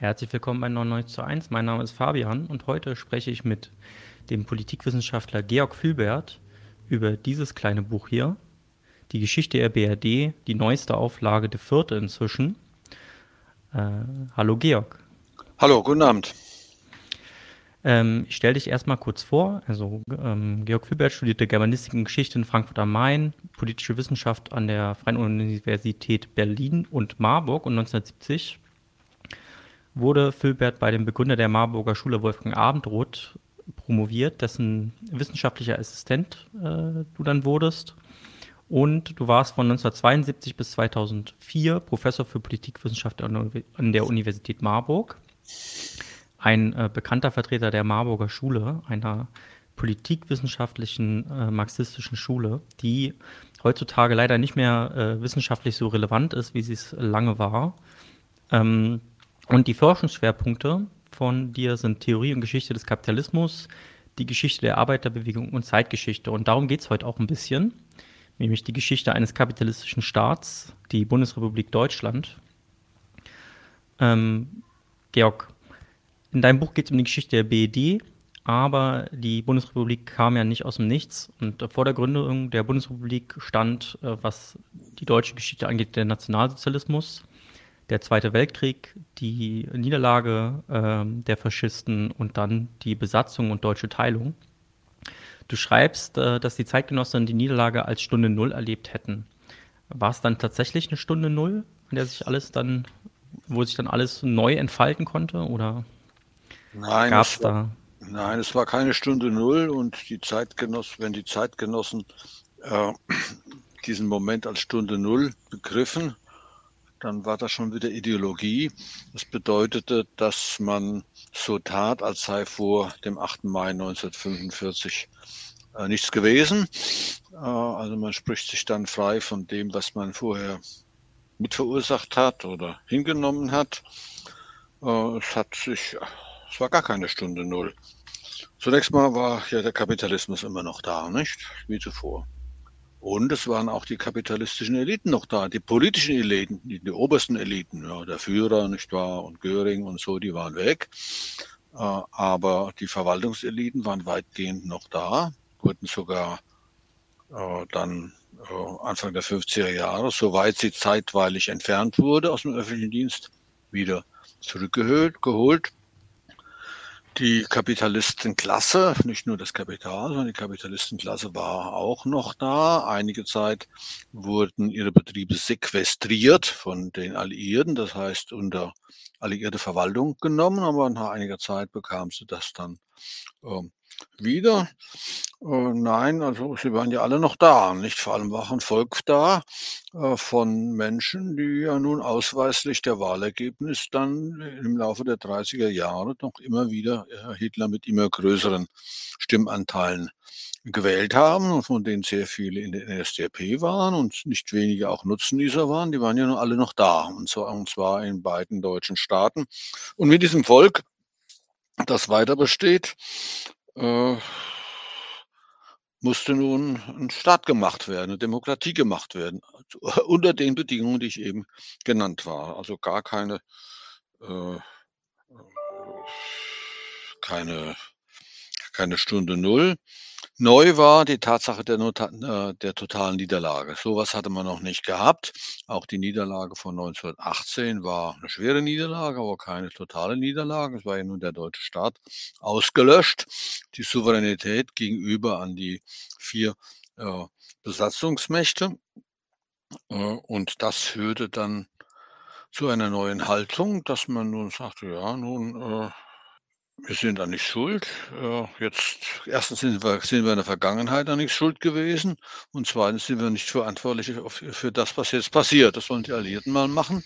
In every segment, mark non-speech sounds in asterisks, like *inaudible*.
Herzlich willkommen bei 99 zu 1. Mein Name ist Fabian und heute spreche ich mit dem Politikwissenschaftler Georg Fülbert über dieses kleine Buch hier, die Geschichte der BRD, die neueste Auflage, die vierte inzwischen. Äh, hallo Georg. Hallo, guten Abend. Ähm, ich stelle dich erstmal kurz vor. Also ähm, Georg Fülbert studierte Germanistik und Geschichte in Frankfurt am Main, politische Wissenschaft an der Freien Universität Berlin und Marburg und 1970 wurde Fülbert bei dem Begründer der Marburger Schule Wolfgang Abendroth promoviert, dessen wissenschaftlicher Assistent äh, du dann wurdest. Und du warst von 1972 bis 2004 Professor für Politikwissenschaft an der Universität Marburg. Ein äh, bekannter Vertreter der Marburger Schule, einer politikwissenschaftlichen äh, marxistischen Schule, die heutzutage leider nicht mehr äh, wissenschaftlich so relevant ist, wie sie es lange war. Ähm, und die Forschungsschwerpunkte von dir sind Theorie und Geschichte des Kapitalismus, die Geschichte der Arbeiterbewegung und Zeitgeschichte. Und darum geht es heute auch ein bisschen, nämlich die Geschichte eines kapitalistischen Staats, die Bundesrepublik Deutschland. Ähm, Georg, in deinem Buch geht es um die Geschichte der BED, aber die Bundesrepublik kam ja nicht aus dem Nichts. Und vor der Gründung der Bundesrepublik stand, äh, was die deutsche Geschichte angeht, der Nationalsozialismus der Zweite Weltkrieg, die Niederlage äh, der Faschisten und dann die Besatzung und deutsche Teilung. Du schreibst, äh, dass die Zeitgenossen die Niederlage als Stunde Null erlebt hätten. War es dann tatsächlich eine Stunde Null, in der sich alles dann, wo sich dann alles neu entfalten konnte? Oder nein, gab es da? Nein, es war keine Stunde Null und die Zeitgenossen, wenn die Zeitgenossen äh, *clears throat* diesen Moment als Stunde Null begriffen, dann war das schon wieder Ideologie. Das bedeutete, dass man so tat, als sei vor dem 8. Mai 1945 äh, nichts gewesen. Äh, also man spricht sich dann frei von dem, was man vorher mitverursacht hat oder hingenommen hat. Äh, es hat sich, es war gar keine Stunde Null. Zunächst mal war ja der Kapitalismus immer noch da, nicht? Wie zuvor. Und es waren auch die kapitalistischen Eliten noch da, die politischen Eliten, die, die obersten Eliten, ja, der Führer, nicht wahr, und Göring und so, die waren weg. Äh, aber die Verwaltungseliten waren weitgehend noch da, wurden sogar äh, dann äh, Anfang der 50er Jahre, soweit sie zeitweilig entfernt wurde aus dem öffentlichen Dienst, wieder zurückgeholt. Geholt. Die Kapitalistenklasse, nicht nur das Kapital, sondern die Kapitalistenklasse war auch noch da. Einige Zeit wurden ihre Betriebe sequestriert von den Alliierten, das heißt unter alliierte Verwaltung genommen, aber nach einiger Zeit bekam sie das dann ähm, wieder. Äh, nein, also sie waren ja alle noch da, nicht? Vor allem war ein Volk da äh, von Menschen, die ja nun ausweislich der Wahlergebnis dann im Laufe der 30er Jahre noch immer wieder äh, Hitler mit immer größeren Stimmanteilen gewählt haben von denen sehr viele in der NSDAP waren und nicht wenige auch Nutznießer waren. Die waren ja alle noch da und zwar, in beiden deutschen Staaten. Und mit diesem Volk, das weiter besteht, äh, musste nun ein Staat gemacht werden, eine Demokratie gemacht werden, also, unter den Bedingungen, die ich eben genannt war. Also gar keine, äh, keine, keine Stunde Null. Neu war die Tatsache der, Not äh, der totalen Niederlage. Sowas hatte man noch nicht gehabt. Auch die Niederlage von 1918 war eine schwere Niederlage, aber keine totale Niederlage. Es war ja nun der deutsche Staat ausgelöscht. Die Souveränität gegenüber an die vier äh, Besatzungsmächte. Äh, und das führte dann zu einer neuen Haltung, dass man nun sagte, ja, nun äh, wir sind an nichts schuld. Äh, jetzt erstens sind wir sind wir in der Vergangenheit an nichts schuld gewesen und zweitens sind wir nicht verantwortlich für das, was jetzt passiert. Das wollen die Alliierten mal machen.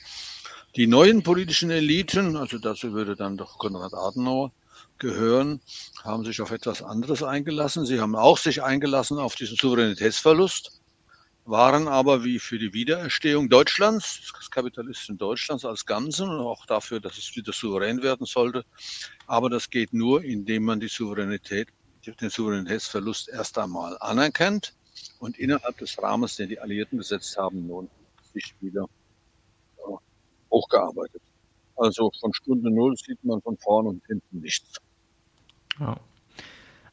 Die neuen politischen Eliten, also dazu würde dann doch Konrad Adenauer gehören, haben sich auf etwas anderes eingelassen. Sie haben auch sich eingelassen auf diesen Souveränitätsverlust waren aber wie für die Wiedererstehung Deutschlands, des Kapitalisten Deutschlands als Ganzen und auch dafür, dass es wieder souverän werden sollte. Aber das geht nur, indem man die Souveränität, den Souveränitätsverlust erst einmal anerkennt und innerhalb des Rahmens, den die Alliierten gesetzt haben, nun sich wieder hochgearbeitet. Also von Stunde Null sieht man von vorn und hinten nichts. Ja.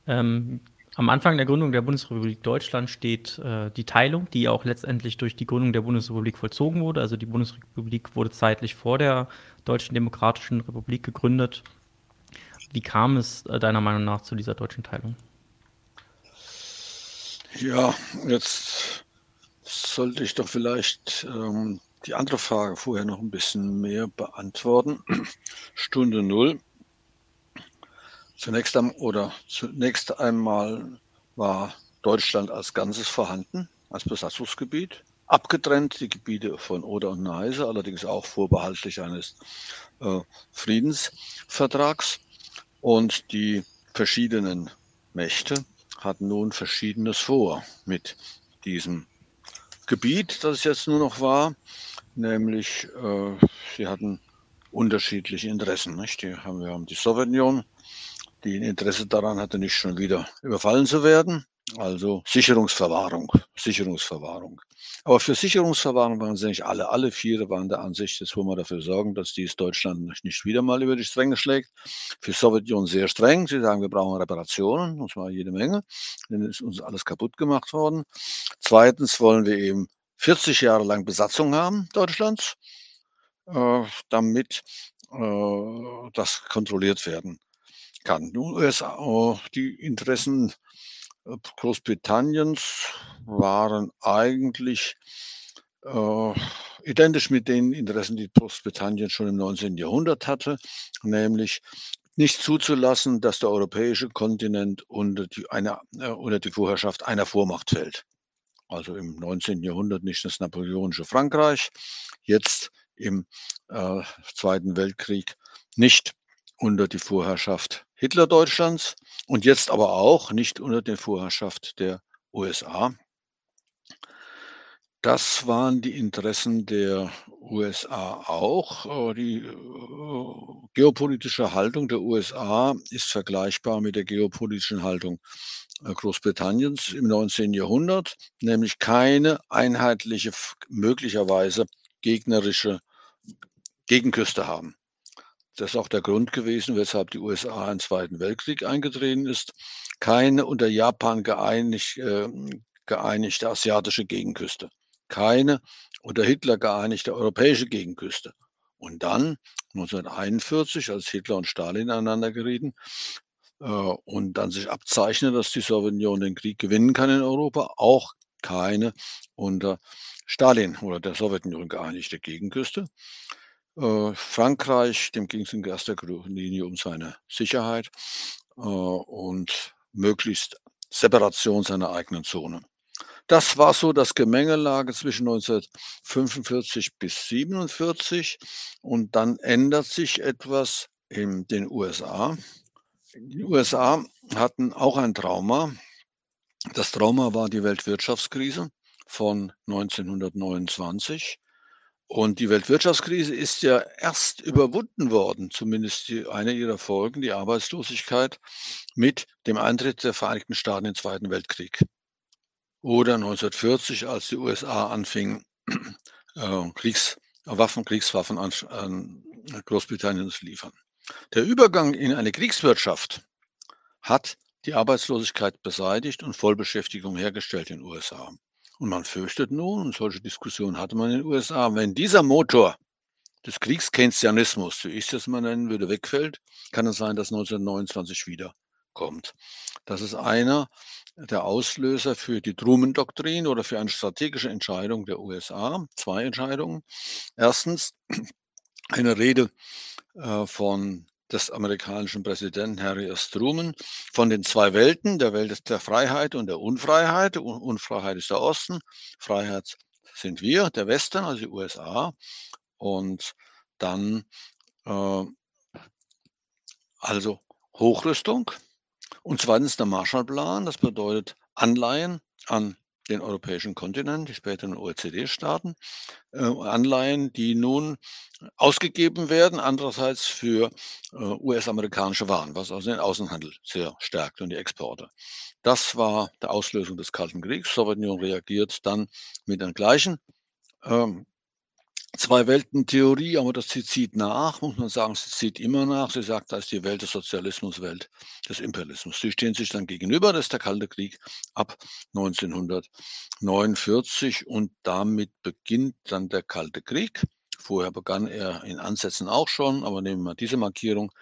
Ähm, am Anfang der Gründung der Bundesrepublik Deutschland steht äh, die Teilung, die auch letztendlich durch die Gründung der Bundesrepublik vollzogen wurde. Also die Bundesrepublik wurde zeitlich vor der Deutschen Demokratischen Republik gegründet. Wie kam es äh, deiner Meinung nach zu dieser deutschen Teilung? Ja, jetzt sollte ich doch vielleicht ähm, die andere Frage vorher noch ein bisschen mehr beantworten. *clears throat* Stunde Null. Zunächst, am, oder zunächst einmal war Deutschland als Ganzes vorhanden, als Besatzungsgebiet. Abgetrennt die Gebiete von Oder und Neise, allerdings auch vorbehaltlich eines äh, Friedensvertrags. Und die verschiedenen Mächte hatten nun Verschiedenes vor mit diesem Gebiet, das es jetzt nur noch war nämlich äh, sie hatten unterschiedliche Interessen. Nicht? Die haben, wir haben die Sowjetunion, die ein Interesse daran hatte, nicht schon wieder überfallen zu werden. Also Sicherungsverwahrung, Sicherungsverwahrung. Aber für Sicherungsverwahrung waren sie nicht alle. Alle vier waren der Ansicht, jetzt wollen wir dafür sorgen, dass dies Deutschland nicht wieder mal über die Stränge schlägt. Für Sowjetunion sehr streng. Sie sagen, wir brauchen Reparationen, und zwar jede Menge. Denn ist uns alles kaputt gemacht worden. Zweitens wollen wir eben 40 Jahre lang Besatzung haben Deutschlands, äh, damit äh, das kontrolliert werden kann. Nun, USA, die Interessen äh, Großbritanniens waren eigentlich äh, identisch mit den Interessen, die Großbritannien schon im 19. Jahrhundert hatte, nämlich nicht zuzulassen, dass der europäische Kontinent unter die, eine, äh, unter die Vorherrschaft einer Vormacht fällt also im 19. Jahrhundert nicht das napoleonische Frankreich, jetzt im äh, Zweiten Weltkrieg nicht unter die Vorherrschaft Hitler-Deutschlands und jetzt aber auch nicht unter die Vorherrschaft der USA. Das waren die Interessen der USA auch. Äh, die äh, geopolitische Haltung der USA ist vergleichbar mit der geopolitischen Haltung äh, Großbritanniens im 19. Jahrhundert, nämlich keine einheitliche, möglicherweise gegnerische Gegenküste haben. Das ist auch der Grund gewesen, weshalb die USA in den Zweiten Weltkrieg eingetreten ist. Keine unter Japan geeinigt, äh, geeinigte asiatische Gegenküste. Keine unter Hitler geeinigte europäische Gegenküste. Und dann 1941, als Hitler und Stalin aneinander gerieten, äh, und dann sich abzeichnet, dass die Sowjetunion den Krieg gewinnen kann in Europa, auch keine unter Stalin oder der Sowjetunion geeinigte Gegenküste. Äh, Frankreich, dem ging es in erster Linie um seine Sicherheit äh, und möglichst Separation seiner eigenen Zone. Das war so das Gemengelage zwischen 1945 bis 1947 und dann ändert sich etwas in den USA. Die USA hatten auch ein Trauma. Das Trauma war die Weltwirtschaftskrise von 1929. Und die Weltwirtschaftskrise ist ja erst überwunden worden, zumindest die, eine ihrer Folgen, die Arbeitslosigkeit, mit dem Eintritt der Vereinigten Staaten in den Zweiten Weltkrieg. Oder 1940, als die USA anfingen, *clears throat* äh, Kriegswaffen, Kriegswaffen an, an Großbritannien zu liefern. Der Übergang in eine Kriegswirtschaft hat die Arbeitslosigkeit beseitigt und Vollbeschäftigung hergestellt in den USA. Und man fürchtet nun, und solche Diskussionen hatte man in den USA, wenn dieser Motor des Kriegskeynesianismus, wie ich das mal nennen würde, wegfällt, kann es sein, dass 1929 wieder kommt. Das ist einer der Auslöser für die Truman-Doktrin oder für eine strategische Entscheidung der USA. Zwei Entscheidungen. Erstens eine Rede äh, von des amerikanischen Präsidenten Harry S. Truman von den zwei Welten, der Welt der Freiheit und der Unfreiheit. Unfreiheit ist der Osten, Freiheit sind wir, der Westen, also die USA. Und dann äh, also Hochrüstung. Und zweitens der Marshallplan, das bedeutet Anleihen an den europäischen Kontinent, die späteren OECD-Staaten, äh, Anleihen, die nun ausgegeben werden, andererseits für äh, US-amerikanische Waren, was also den Außenhandel sehr stärkt und die Exporte. Das war der Auslösung des Kalten Kriegs. Die Sowjetunion reagiert dann mit den gleichen ähm, Zwei-Welten-Theorie, aber das zieht nach, muss man sagen, sie zieht immer nach. Sie sagt, da ist die Welt des Sozialismus, Welt des Imperialismus. Sie stehen sich dann gegenüber, das ist der Kalte Krieg ab 1949 und damit beginnt dann der Kalte Krieg. Vorher begann er in Ansätzen auch schon, aber nehmen wir diese Markierung.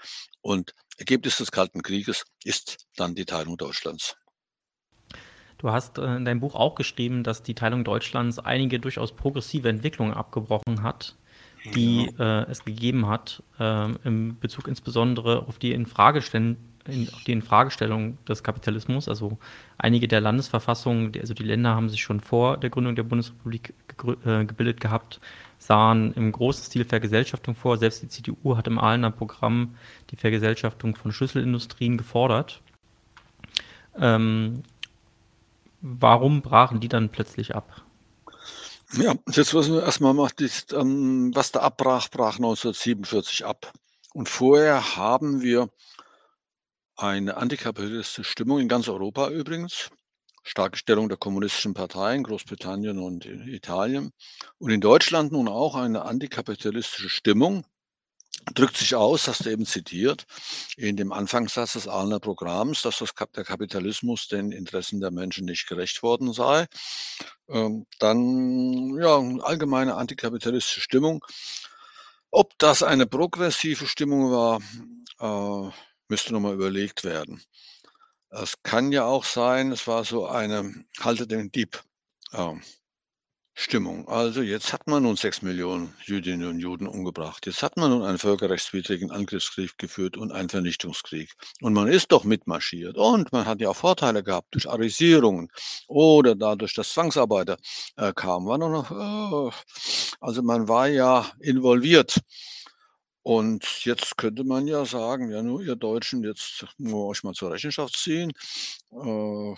Und Ergebnis des Kalten Krieges ist dann die Teilung Deutschlands. Du hast äh, in deinem Buch auch geschrieben, dass die Teilung Deutschlands einige durchaus progressive Entwicklungen abgebrochen hat, die ja. äh, es gegeben hat, äh, im Bezug insbesondere auf die, Infragestell in, auf die Infragestellung des Kapitalismus. Also einige der Landesverfassungen, also die Länder haben sich schon vor der Gründung der Bundesrepublik äh, gebildet gehabt, sahen im großen Stil Vergesellschaftung vor. Selbst die CDU hat im Ahlener Programm die Vergesellschaftung von Schlüsselindustrien gefordert. Ähm, warum brachen die dann plötzlich ab? Ja, jetzt müssen wir erstmal machen, ähm, was da abbrach, brach 1947 ab. Und vorher haben wir eine antikapitalistische Stimmung in ganz Europa übrigens. Starke Stellung der kommunistischen Parteien, Großbritannien und Italien. Und in Deutschland nun auch eine antikapitalistische Stimmung, drückt sich aus, hast du eben zitiert, in dem Anfangssatz des Ahlener Programms, dass das, der Kapitalismus den Interessen der Menschen nicht gerecht worden sei. Ähm, dann ja, allgemeine antikapitalistische Stimmung. Ob das eine progressive Stimmung war, äh, müsste nochmal überlegt werden. Es kann ja auch sein, es war so eine Halte den Dieb. Äh, Stimmung. Also jetzt hat man nun sechs Millionen Jüdinnen und Juden umgebracht. Jetzt hat man nun einen völkerrechtswidrigen Angriffskrieg geführt und einen Vernichtungskrieg. Und man ist doch mitmarschiert. Und man hat ja auch Vorteile gehabt durch Arisierungen oder dadurch, dass Zwangsarbeiter äh, kamen. War noch, äh, also man war ja involviert. Und jetzt könnte man ja sagen, ja nur ihr Deutschen, jetzt nur euch mal zur Rechenschaft ziehen. Äh,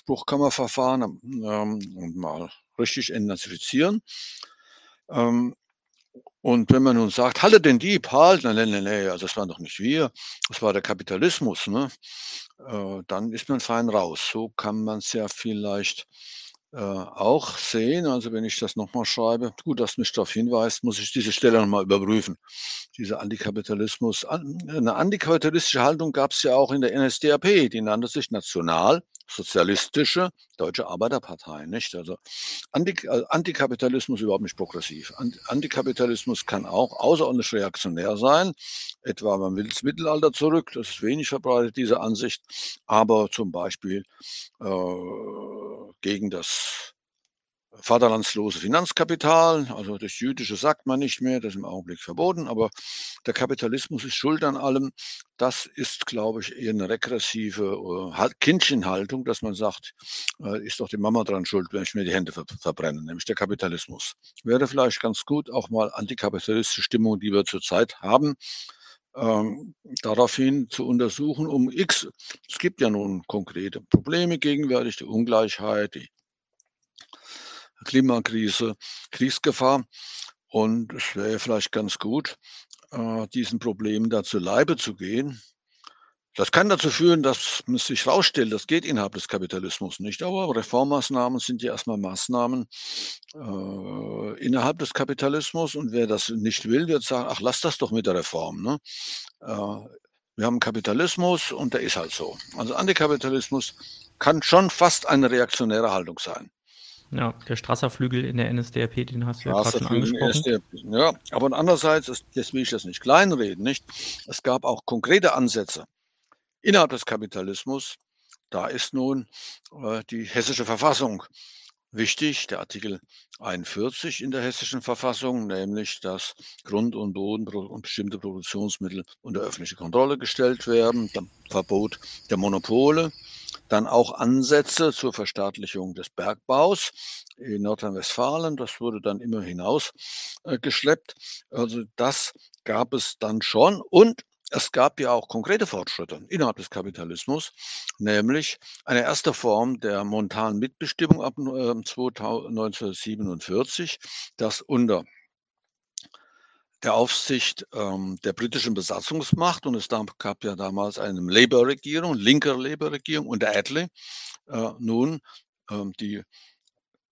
Spruchkammerverfahren ähm, und mal richtig entnazifizieren. Ähm, und wenn man nun sagt, halte den Dieb, halt, nein, nein, nein, also das waren doch nicht wir, das war der Kapitalismus, ne? Äh, dann ist man fein raus. So kann man es ja vielleicht äh, auch sehen. Also wenn ich das nochmal schreibe, gut, dass mich darauf hinweist, muss ich diese Stelle nochmal überprüfen. Dieser Antikapitalismus. Eine antikapitalistische Haltung gab es ja auch in der NSDAP, die nannte sich National sozialistische Deutsche Arbeiterpartei, nicht? Also äh, Antikapitalismus überhaupt nicht progressiv. Antikapitalismus kann auch außerordentlich reaktionär sein. Etwa man will ins Mittelalter zurück, das ist wenig verbreitet, diese Ansicht, aber zum Beispiel äh, gegen das vaterlandslose Finanzkapital, also das Jüdische sagt man nicht mehr, das ist im Augenblick verboten, aber der Kapitalismus ist schuld an allem. Das ist, glaube ich, eher eine regressive äh, Kindchenhaltung, dass man sagt, äh, ist doch die Mama dran schuld, wenn ich mir die Hände ver verbrenne, nämlich der Kapitalismus. Wäre vielleicht ganz gut, auch mal antikapitalistische Stimmung, die wir zurzeit haben, ähm, daraufhin zu untersuchen, um X, es gibt ja nun konkrete Probleme gegenwärtig, die Ungleichheit, die Klimakrise, Kriegsgefahr. Und es wäre vielleicht ganz gut, äh, diesen Problemen da zu Leibe zu gehen. Das kann dazu führen, dass man sich herausstellt, das geht innerhalb des Kapitalismus nicht. Aber Reformmaßnahmen sind ja erstmal Maßnahmen äh, innerhalb des Kapitalismus. Und wer das nicht will, wird sagen, ach, lass das doch mit der Reform. Ne? Äh, wir haben Kapitalismus und der ist halt so. Also Antikapitalismus kann schon fast eine reaktionäre Haltung sein. Ja, der Strasser-Flügel in der NSDAP, den hast du ja gerade schon angesprochen. Ja, aber andererseits, das will ich das nicht kleinreden, nicht? Es gab auch konkrete Ansätze innerhalb des Kapitalismus. Da ist nun äh, die hessische Verfassung wichtig, der Artikel 41 in der hessischen Verfassung, nämlich dass Grund und Boden und bestimmte Produktionsmittel unter öffentliche Kontrolle gestellt werden, Verbot der Monopole, dann auch Ansätze zur Verstaatlichung des Bergbaus in Nordrhein-Westfalen. Das wurde dann immer hinaus äh, geschleppt. Also das gab es dann schon. Und es gab ja auch konkrete Fortschritte innerhalb des Kapitalismus, nämlich eine erste Form der momentanen Mitbestimmung ab 1947, ähm, das unter der Aufsicht ähm, der britischen Besatzungsmacht und es gab ja damals eine Labour-Regierung, linker Labour-Regierung unter Attlee, äh, nun ähm, die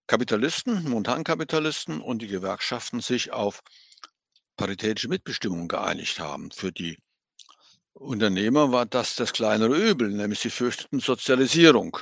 Kapitalisten, Montankapitalisten und die Gewerkschaften sich auf paritätische Mitbestimmung geeinigt haben. Für die Unternehmer war das das kleinere Übel, nämlich sie fürchteten Sozialisierung.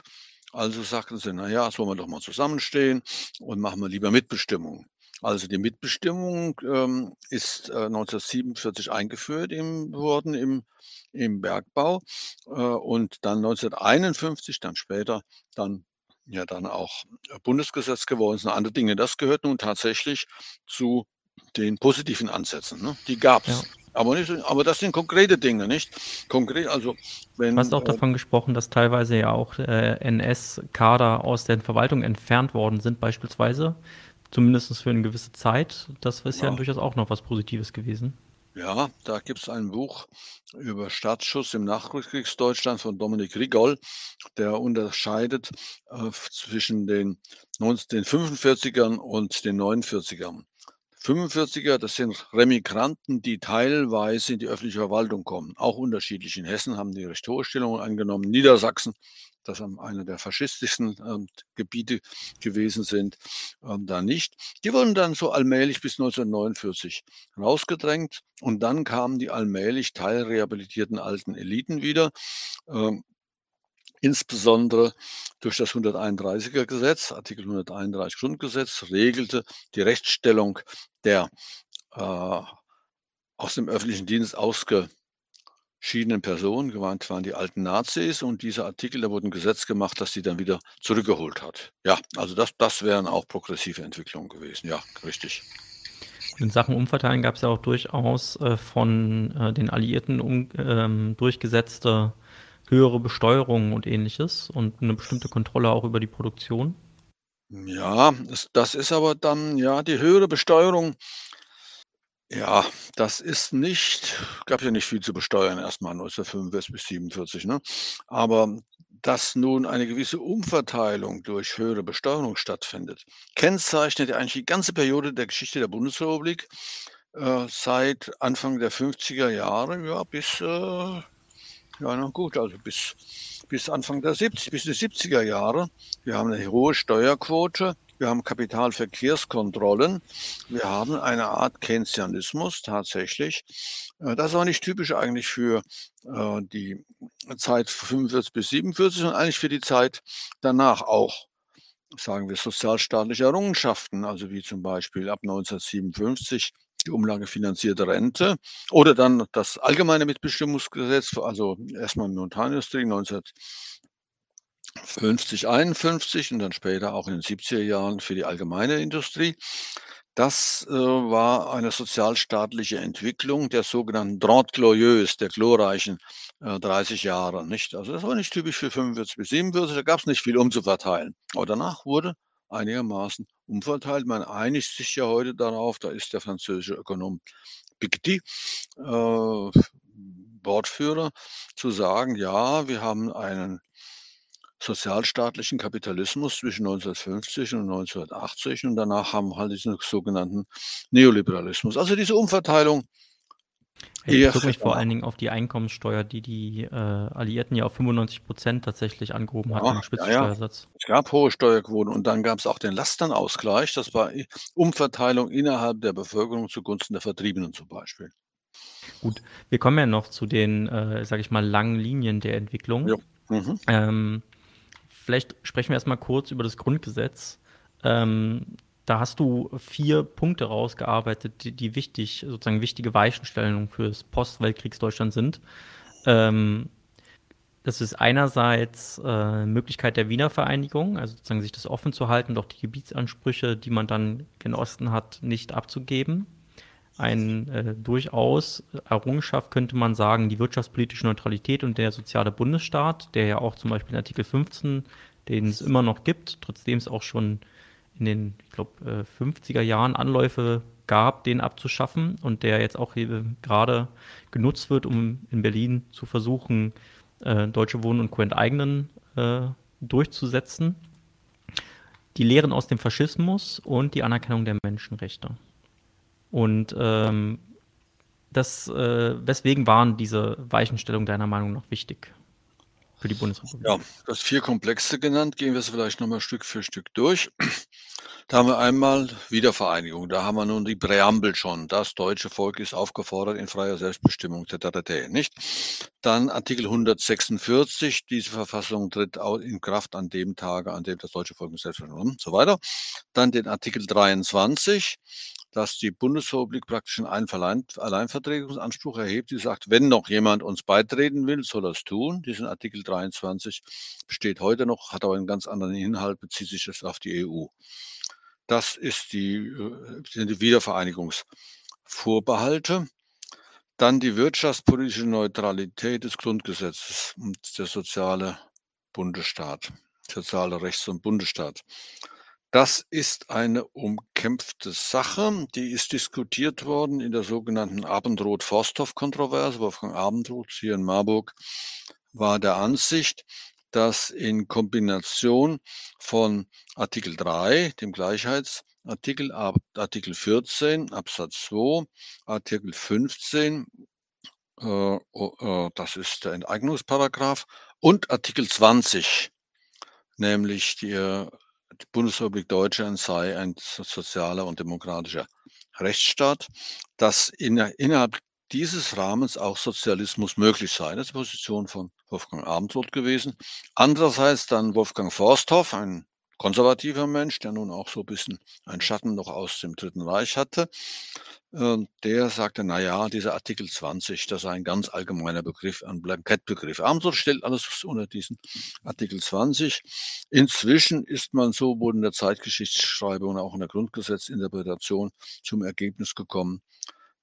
Also sagten sie, na ja, sollen wir doch mal zusammenstehen und machen wir lieber Mitbestimmung. Also die Mitbestimmung ähm, ist äh, 1947 eingeführt im, worden im, im Bergbau äh, und dann 1951, dann später, dann ja dann auch Bundesgesetz geworden sind, andere Dinge. Das gehört nun tatsächlich zu den positiven Ansätzen. Ne? Die gab es. Ja. Aber, nicht, aber das sind konkrete Dinge, nicht? Konkret, also wenn. Du hast auch äh, davon gesprochen, dass teilweise ja auch äh, NS-Kader aus der Verwaltung entfernt worden sind, beispielsweise. Zumindest für eine gewisse Zeit. Das ist ja, ja durchaus auch noch was Positives gewesen. Ja, da gibt es ein Buch über Staatsschutz im Nachkriegsdeutschland von Dominik Rigol, der unterscheidet äh, zwischen den, 19, den 45ern und den 49ern. 45er, das sind Remigranten, die teilweise in die öffentliche Verwaltung kommen. Auch unterschiedlich. In Hessen haben die recht hohe Stellungen angenommen. Niedersachsen, das einer der faschistischsten ähm, Gebiete gewesen sind, ähm, da nicht. Die wurden dann so allmählich bis 1949 rausgedrängt und dann kamen die allmählich teilrehabilitierten alten Eliten wieder. Ähm, Insbesondere durch das 131er Gesetz, Artikel 131 Grundgesetz, regelte die Rechtsstellung der äh, aus dem öffentlichen Dienst ausgeschiedenen Personen, gemeint waren die alten Nazis, und dieser Artikel, da wurde ein Gesetz gemacht, das sie dann wieder zurückgeholt hat. Ja, also das, das wären auch progressive Entwicklungen gewesen. Ja, richtig. In Sachen Umverteilen gab es ja auch durchaus äh, von äh, den Alliierten um, ähm, durchgesetzte höhere Besteuerung und ähnliches und eine bestimmte Kontrolle auch über die Produktion? Ja, das, ist aber dann, ja, die höhere Besteuerung, ja, das ist nicht, gab ja nicht viel zu besteuern erstmal 1945 bis 47, ne? Aber dass nun eine gewisse Umverteilung durch höhere Besteuerung stattfindet, kennzeichnet ja eigentlich die ganze Periode der Geschichte der Bundesrepublik äh, seit Anfang der 50er Jahre ja, bis äh, ja, na gut, also bis, bis Anfang der 70, bis die 70er Jahre. Wir haben eine hohe Steuerquote, wir haben Kapitalverkehrskontrollen, wir haben eine Art Keynesianismus tatsächlich. Äh, das auch nicht typisch eigentlich für äh, die Zeit 45 bis 47, sondern eigentlich für die Zeit danach auch sagen wir, sozialstaatliche Errungenschaften, also wie zum Beispiel ab 1957 die umlagefinanzierte Rente oder dann das allgemeine Mitbestimmungsgesetz, also erstmal Montanindustrie 1950, 51 und dann später auch in den 70er Jahren für die allgemeine Industrie. Das äh, war eine sozialstaatliche Entwicklung der sogenannten Droit glorieuse, der glorreichen äh, 30 Jahre. Nicht? Also das war nicht typisch für 45 bis 47, da gab es nicht viel umzuverteilen. Aber danach wurde einigermaßen umverteilt. Man einigt sich ja heute darauf, da ist der französische Ökonom Piketty äh, Wortführer, zu sagen, ja, wir haben einen sozialstaatlichen Kapitalismus zwischen 1950 und 1980 und danach haben wir halt diesen sogenannten Neoliberalismus. Also diese Umverteilung ich bezog mich vor allen Dingen auf die Einkommenssteuer, die die äh, Alliierten ja auf 95 Prozent tatsächlich angehoben hatten im Spitzensteuersatz. Ja, ja. Es gab hohe Steuerquoten und dann gab es auch den Lasternausgleich. Das war Umverteilung innerhalb der Bevölkerung zugunsten der Vertriebenen zum Beispiel. Gut, wir kommen ja noch zu den, äh, sage ich mal, langen Linien der Entwicklung. Ja. Mhm. Ähm, vielleicht sprechen wir erstmal kurz über das Grundgesetz. Ähm, da hast du vier Punkte rausgearbeitet, die, die wichtig, sozusagen wichtige Weichenstellungen für das Post-Weltkriegsdeutschland sind. Ähm, das ist einerseits äh, Möglichkeit der Wiener Vereinigung, also sozusagen sich das offen zu halten, doch die Gebietsansprüche, die man dann gen Osten hat, nicht abzugeben. Ein äh, durchaus Errungenschaft könnte man sagen, die wirtschaftspolitische Neutralität und der soziale Bundesstaat, der ja auch zum Beispiel in Artikel 15, den es immer noch gibt, trotzdem es auch schon in den, ich glaube, 50er Jahren Anläufe gab, den abzuschaffen und der jetzt auch gerade genutzt wird, um in Berlin zu versuchen, äh, Deutsche Wohnen und Co. enteignen äh, durchzusetzen. Die Lehren aus dem Faschismus und die Anerkennung der Menschenrechte. Und ähm, das, äh, weswegen waren diese Weichenstellungen deiner Meinung nach wichtig? Für die Bundesrepublik. Ja, das vier Komplexe genannt. Gehen wir es vielleicht nochmal Stück für Stück durch. Da haben wir einmal Wiedervereinigung. Da haben wir nun die Präambel schon. Das deutsche Volk ist aufgefordert in freier Selbstbestimmung. Nicht? Dann Artikel 146. Diese Verfassung tritt in Kraft an dem Tage, an dem das deutsche Volk in Selbstbestimmung und so weiter. Dann den Artikel 23 dass die Bundesrepublik praktisch einen Alleinvertretungsanspruch erhebt, die sagt, wenn noch jemand uns beitreten will, soll es tun. Diesen Artikel 23 besteht heute noch, hat aber einen ganz anderen Inhalt, bezieht sich das auf die EU. Das ist die, äh, sind die Wiedervereinigungsvorbehalte. Dann die wirtschaftspolitische Neutralität des Grundgesetzes und der soziale Bundesstaat, soziale Rechts- und Bundesstaat. Das ist eine umkämpfte Sache. Die ist diskutiert worden in der sogenannten Abendroth-Forsthoff-Kontroverse. Wolfgang Abendroth hier in Marburg war der Ansicht, dass in Kombination von Artikel 3, dem Gleichheitsartikel, Artikel 14 Absatz 2, Artikel 15, äh, äh, das ist der Enteignungsparagraph, und Artikel 20, nämlich die die Bundesrepublik Deutschland sei ein sozialer und demokratischer Rechtsstaat, dass in, innerhalb dieses Rahmens auch Sozialismus möglich sei. Das ist die Position von Wolfgang Abendroth gewesen. Andererseits dann Wolfgang Forsthoff, ein konservativer Mensch, der nun auch so ein bisschen einen Schatten noch aus dem Dritten Reich hatte, ähm, der sagte, na ja, dieser Artikel 20, das sei ein ganz allgemeiner Begriff, ein Blankettbegriff. Amsel stellt alles unter diesen Artikel 20. Inzwischen ist man sowohl in der Zeitgeschichtsschreibung und auch in der Grundgesetzinterpretation zum Ergebnis gekommen,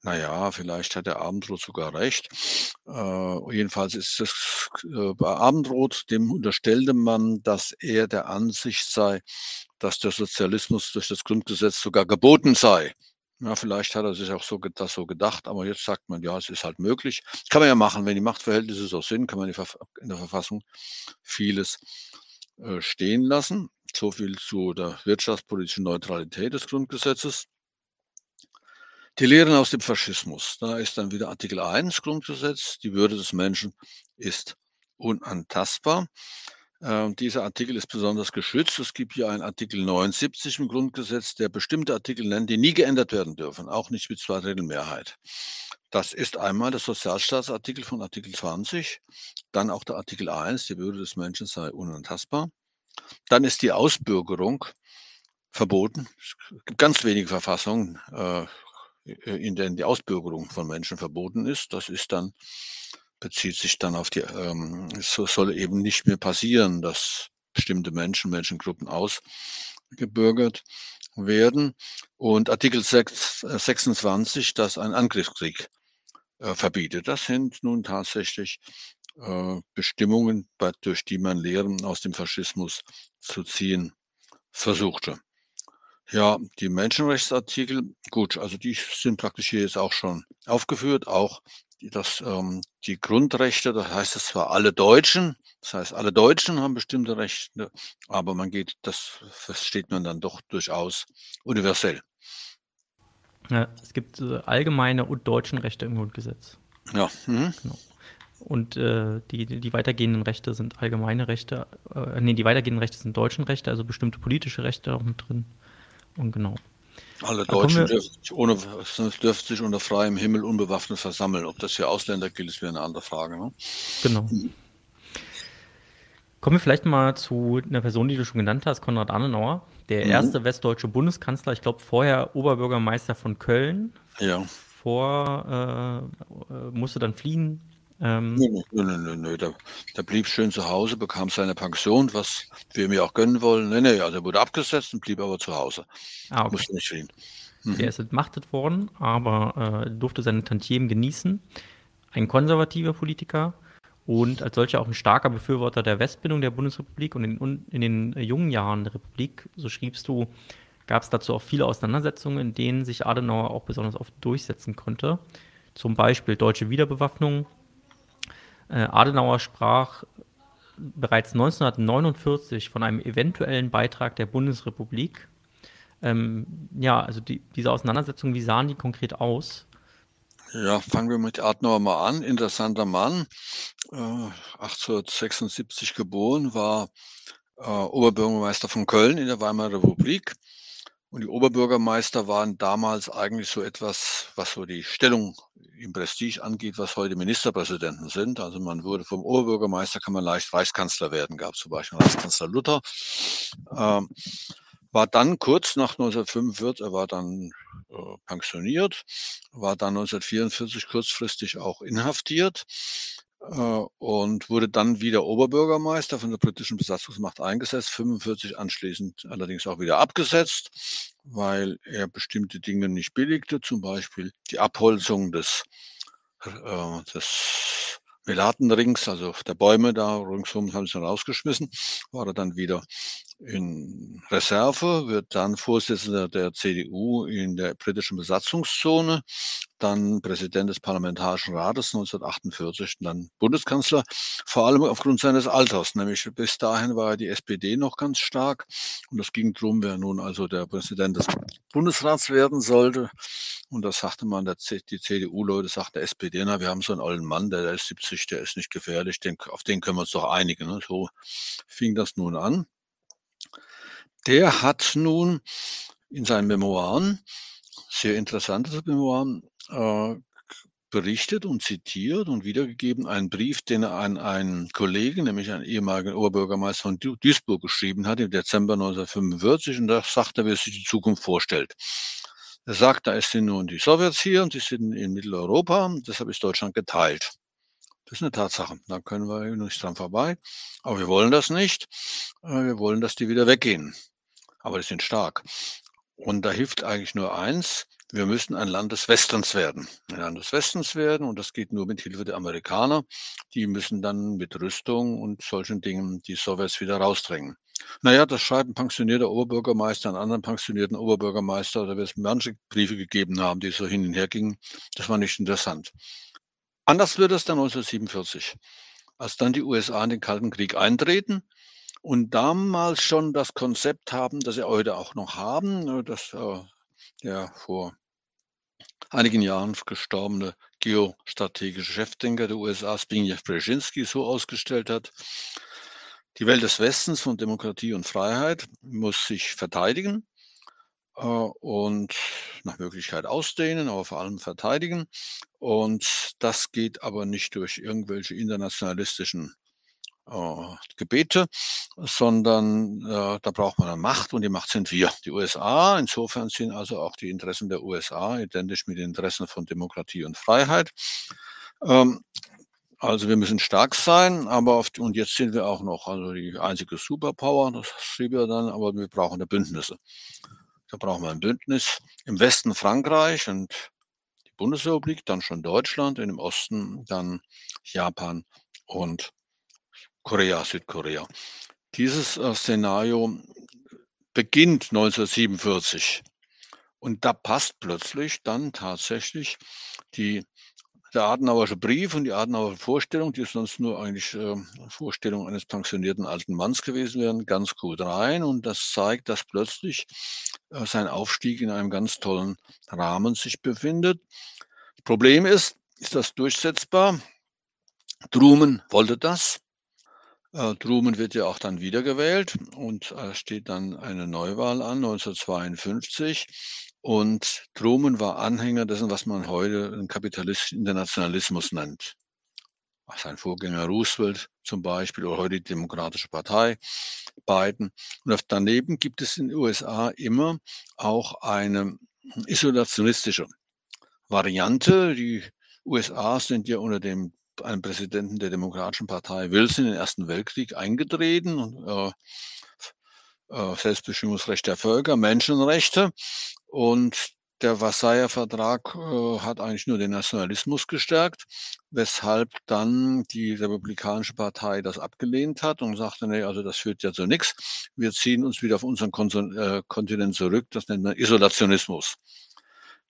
naja, vielleicht hat der Abendrot sogar recht. Äh, jedenfalls ist es äh, bei Abendrot, dem unterstellte man, dass er der Ansicht sei, dass der Sozialismus durch das Grundgesetz sogar geboten sei. Ja, vielleicht hat er sich auch so, das so gedacht, aber jetzt sagt man, ja, es ist halt möglich. Kann man ja machen, wenn die Machtverhältnisse so sind, kann man in der Verfassung vieles äh, stehen lassen. So viel zu der wirtschaftspolitischen Neutralität des Grundgesetzes. Die Lehren aus dem Faschismus. Da ist dann wieder Artikel 1 Grundgesetz. Die Würde des Menschen ist unantastbar. Ähm, dieser Artikel ist besonders geschützt. Es gibt hier einen Artikel 79 im Grundgesetz, der bestimmte Artikel nennt, die nie geändert werden dürfen, auch nicht mit zwei Drittel Mehrheit. Das ist einmal der Sozialstaatsartikel von Artikel 20, dann auch der Artikel 1, die Würde des Menschen sei unantastbar. Dann ist die Ausbürgerung verboten. Es gibt ganz wenige Verfassungen, äh, in denen die Ausbürgerung von Menschen verboten ist. Das ist dann, bezieht sich dann auf die, ähm, so soll eben nicht mehr passieren, dass bestimmte Menschen, Menschengruppen ausgebürgert werden. Und Artikel 6, 26, äh, das ein Angriffskrieg äh, verbietet. Das sind nun tatsächlich äh, Bestimmungen, durch die man Lehren aus dem Faschismus zu ziehen versuchte. Ja, die Menschenrechtsartikel, gut, also die sind praktisch hier jetzt auch schon aufgeführt, auch die, das, ähm, die Grundrechte, das heißt es zwar alle Deutschen, das heißt alle Deutschen haben bestimmte Rechte, aber man geht, das versteht man dann doch durchaus universell. Ja, es gibt äh, allgemeine und deutschen Rechte im Grundgesetz. Ja. Mhm. Genau. Und äh, die, die weitergehenden Rechte sind allgemeine Rechte, äh, nee, die weitergehenden Rechte sind deutschen Rechte, also bestimmte politische Rechte auch mit drin. Und genau. Alle Deutschen dürfen sich, ohne, dürfen sich unter freiem Himmel unbewaffnet versammeln. Ob das für Ausländer gilt, ist wieder eine andere Frage. Ne? Genau. Kommen wir vielleicht mal zu einer Person, die du schon genannt hast, Konrad Adenauer, der mhm. erste westdeutsche Bundeskanzler, ich glaube vorher Oberbürgermeister von Köln. Ja. Vor, äh, musste dann fliehen ähm, nö, nö, nö, nö, Der, der, blieb schön zu Hause, bekam seine Pension, was wir mir auch gönnen wollen. Nee, nee, also er wurde abgesetzt und blieb aber zu Hause. Ah, okay. Musste nicht fliehen. Mhm. Er ist entmachtet worden, aber äh, durfte seine Tantiemen genießen. Ein konservativer Politiker und als solcher auch ein starker Befürworter der Westbindung der Bundesrepublik und in, in den jungen Jahren der Republik, so schriebst du, gab es dazu auch viele Auseinandersetzungen, in denen sich Adenauer auch besonders oft durchsetzen konnte. Zum Beispiel deutsche Wiederbewaffnung, äh, Adenauer sprach bereits 1949 von einem eventuellen Beitrag der Bundesrepublik. Ähm, ja, also die, diese Auseinandersetzungen, wie sahen die konkret aus? Ja, fangen wir mit Adenauer mal an. Interessanter Mann, äh, 1876 geboren, war äh, Oberbürgermeister von Köln in der Weimarer Republik. Und die Oberbürgermeister waren damals eigentlich so etwas, was so die Stellung im Prestige angeht, was heute Ministerpräsidenten sind. Also man wurde vom Oberbürgermeister kann man leicht Reichskanzler werden, gab zum Beispiel Reichskanzler Luther. Ähm, war dann kurz nach 1945, er war dann äh, pensioniert, war dann 1944 kurzfristig auch inhaftiert und wurde dann wieder Oberbürgermeister von der britischen Besatzungsmacht eingesetzt, 45 anschließend allerdings auch wieder abgesetzt, weil er bestimmte Dinge nicht billigte, zum Beispiel die Abholzung des, äh, des Melatenrings, also der Bäume da ringsum haben sie dann rausgeschmissen, war er dann wieder in Reserve, wird dann Vorsitzender der CDU in der britischen Besatzungszone, dann Präsident des Parlamentarischen Rates 1948 und dann Bundeskanzler, vor allem aufgrund seines Alters. Nämlich bis dahin war die SPD noch ganz stark und es ging darum, wer nun also der Präsident des Bundesrats werden sollte. Und da sagte man, die CDU-Leute sagten der SPD, na, wir haben so einen alten Mann, der, der ist 70, der ist nicht gefährlich, den, auf den können wir uns doch einigen. Ne? So fing das nun an. Der hat nun in seinen Memoiren, sehr interessante Memoiren, äh, berichtet und zitiert und wiedergegeben einen Brief, den er an einen Kollegen, nämlich einen ehemaligen Oberbürgermeister von Duisburg geschrieben hat im Dezember 1945 und da sagt er, wie er sich die Zukunft vorstellt. Er sagt, da sind nun die Sowjets hier und die sind in Mitteleuropa, deshalb ist Deutschland geteilt. Das ist eine Tatsache. Da können wir nicht dran vorbei. Aber wir wollen das nicht. Äh, wir wollen, dass die wieder weggehen aber die sind stark. Und da hilft eigentlich nur eins, wir müssen ein Land des Westens werden. Ein Land des Westens werden und das geht nur mit Hilfe der Amerikaner. Die müssen dann mit Rüstung und solchen Dingen die Sowjets wieder rausdrängen. Naja, das schreibt ein pensionierter Oberbürgermeister, einen anderen pensionierten Oberbürgermeister, da wird es manche Briefe gegeben haben, die so hin und her gingen. Das war nicht interessant. Anders wird es dann 1947, als dann die USA in den Kalten Krieg eintreten und damals schon das Konzept haben, das sie heute auch noch haben, äh, das äh, der vor einigen Jahren gestorbene geostrategische Chefdenker der USA, Zbigniew Brzezinski, so ausgestellt hat. Die Welt des Westens von Demokratie und Freiheit muss sich verteidigen äh, und nach Möglichkeit ausdehnen, aber vor allem verteidigen. Und das geht aber nicht durch irgendwelche internationalistischen äh, Gebete, sondern äh, da braucht man eine Macht und die Macht sind wir, die USA. Insofern sind also auch die Interessen der USA identisch mit den Interessen von Demokratie und Freiheit. Ähm, also wir müssen stark sein, aber auf, und jetzt sind wir auch noch also die einzige Superpower, das schrieb er dann, aber wir brauchen eine Bündnisse. Da brauchen wir ein Bündnis im Westen Frankreich und die Bundesrepublik, dann schon Deutschland, und im Osten dann Japan und Korea, Südkorea. Dieses äh, Szenario beginnt 1947 und da passt plötzlich dann tatsächlich die, der Adenauersche Brief und die Adenauersche Vorstellung, die sonst nur eigentlich äh, Vorstellung eines pensionierten alten Manns gewesen wären, ganz gut rein. Und das zeigt, dass plötzlich äh, sein Aufstieg in einem ganz tollen Rahmen sich befindet. Problem ist, ist das durchsetzbar? Truman wollte das. Äh, Truman wird ja auch dann wiedergewählt und äh, steht dann eine Neuwahl an, 1952. Und Truman war Anhänger dessen, was man heute einen kapitalistischen Internationalismus nennt. Sein Vorgänger Roosevelt zum Beispiel oder heute die Demokratische Partei, Biden. Und daneben gibt es in den USA immer auch eine isolationistische Variante. Die USA sind ja unter dem einem Präsidenten der Demokratischen Partei Wilson in den Ersten Weltkrieg eingetreten und äh, äh, Selbstbestimmungsrecht der Völker, Menschenrechte und der Versailler Vertrag äh, hat eigentlich nur den Nationalismus gestärkt, weshalb dann die Republikanische Partei das abgelehnt hat und sagte, nee, also das führt ja zu nichts. Wir ziehen uns wieder auf unseren äh, Kontinent zurück. Das nennt man Isolationismus.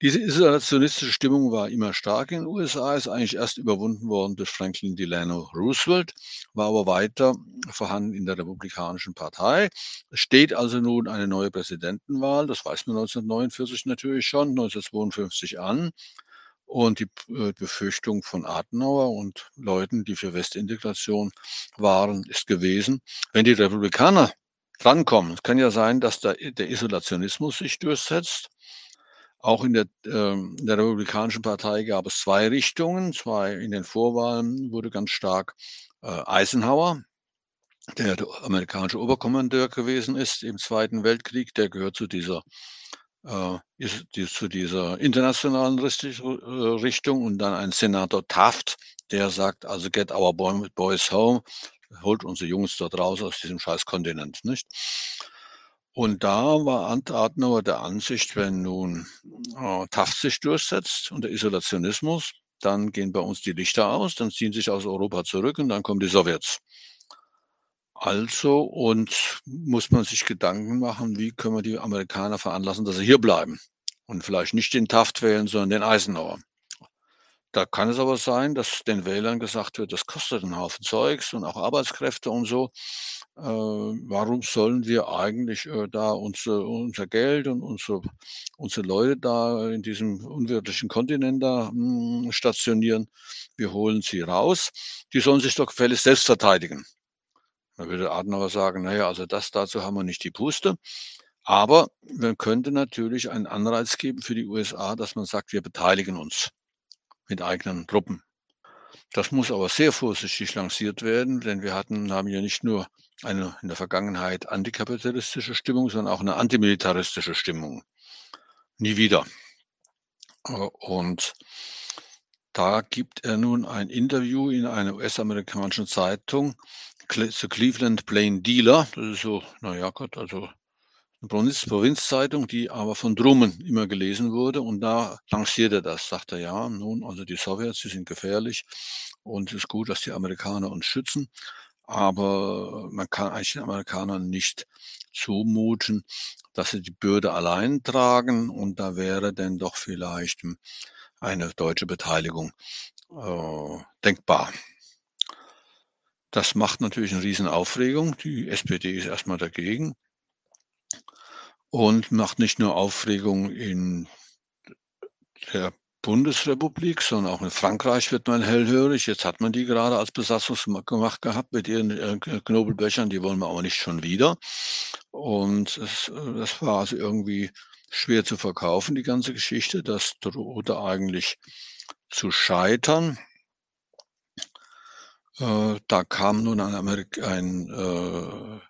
Diese isolationistische Stimmung war immer stark in den USA, ist eigentlich erst überwunden worden durch Franklin Delano Roosevelt, war aber weiter vorhanden in der Republikanischen Partei. Es steht also nun eine neue Präsidentenwahl, das weiß man 1949 natürlich schon, 1952 an. Und die äh, Befürchtung von Adenauer und Leuten, die für Westintegration waren, ist gewesen, wenn die Republikaner drankommen. Es kann ja sein, dass der, der Isolationismus sich durchsetzt. Auch in der, äh, in der Republikanischen Partei gab es zwei Richtungen. Zwei in den Vorwahlen wurde ganz stark äh, Eisenhower, der der amerikanische Oberkommandeur gewesen ist im Zweiten Weltkrieg, der gehört zu dieser äh, ist, die, zu dieser internationalen äh, Richtung und dann ein Senator Taft, der sagt, also get our boys home, holt unsere Jungs dort raus aus diesem scheiß Kontinent, nicht? Und da war Adenauer der Ansicht, wenn nun äh, Taft sich durchsetzt und der Isolationismus, dann gehen bei uns die Lichter aus, dann ziehen sich aus Europa zurück und dann kommen die Sowjets. Also und muss man sich Gedanken machen, wie können wir die Amerikaner veranlassen, dass sie hier bleiben und vielleicht nicht den Taft wählen, sondern den Eisenhower. Da kann es aber sein, dass den Wählern gesagt wird, das kostet einen Haufen Zeugs und auch Arbeitskräfte und so. Äh, warum sollen wir eigentlich äh, da unser, unser Geld und unsere, unsere Leute da in diesem unwirtlichen Kontinent da hm, stationieren? Wir holen sie raus. Die sollen sich doch gefälligst selbst verteidigen. Da würde Adenauer sagen, naja, also das dazu haben wir nicht die Puste. Aber man könnte natürlich einen Anreiz geben für die USA, dass man sagt, wir beteiligen uns mit eigenen Truppen. Das muss aber sehr vorsichtig lanciert werden, denn wir hatten, haben ja nicht nur eine in der Vergangenheit antikapitalistische Stimmung, sondern auch eine antimilitaristische Stimmung. Nie wieder. Und da gibt er nun ein Interview in einer US-amerikanischen Zeitung, The Cleveland Plain Dealer. Das ist so, naja Gott, also eine Provinz, Provinzzeitung, die aber von Drummond immer gelesen wurde. Und da lanciert er das, sagt er, ja, nun, also die Sowjets, die sind gefährlich und es ist gut, dass die Amerikaner uns schützen. Aber man kann eigentlich den Amerikanern nicht zumuten, dass sie die Bürde allein tragen. Und da wäre denn doch vielleicht eine deutsche Beteiligung äh, denkbar. Das macht natürlich eine riesen Aufregung. Die SPD ist erstmal dagegen und macht nicht nur Aufregung in der Bundesrepublik, sondern auch in Frankreich wird man hellhörig. Jetzt hat man die gerade als Besatzungsmacht gehabt mit ihren äh, Knobelbechern, die wollen wir aber nicht schon wieder. Und es, das war also irgendwie schwer zu verkaufen, die ganze Geschichte. Das drohte eigentlich zu scheitern. Äh, da kam nun ein, Amerik ein äh,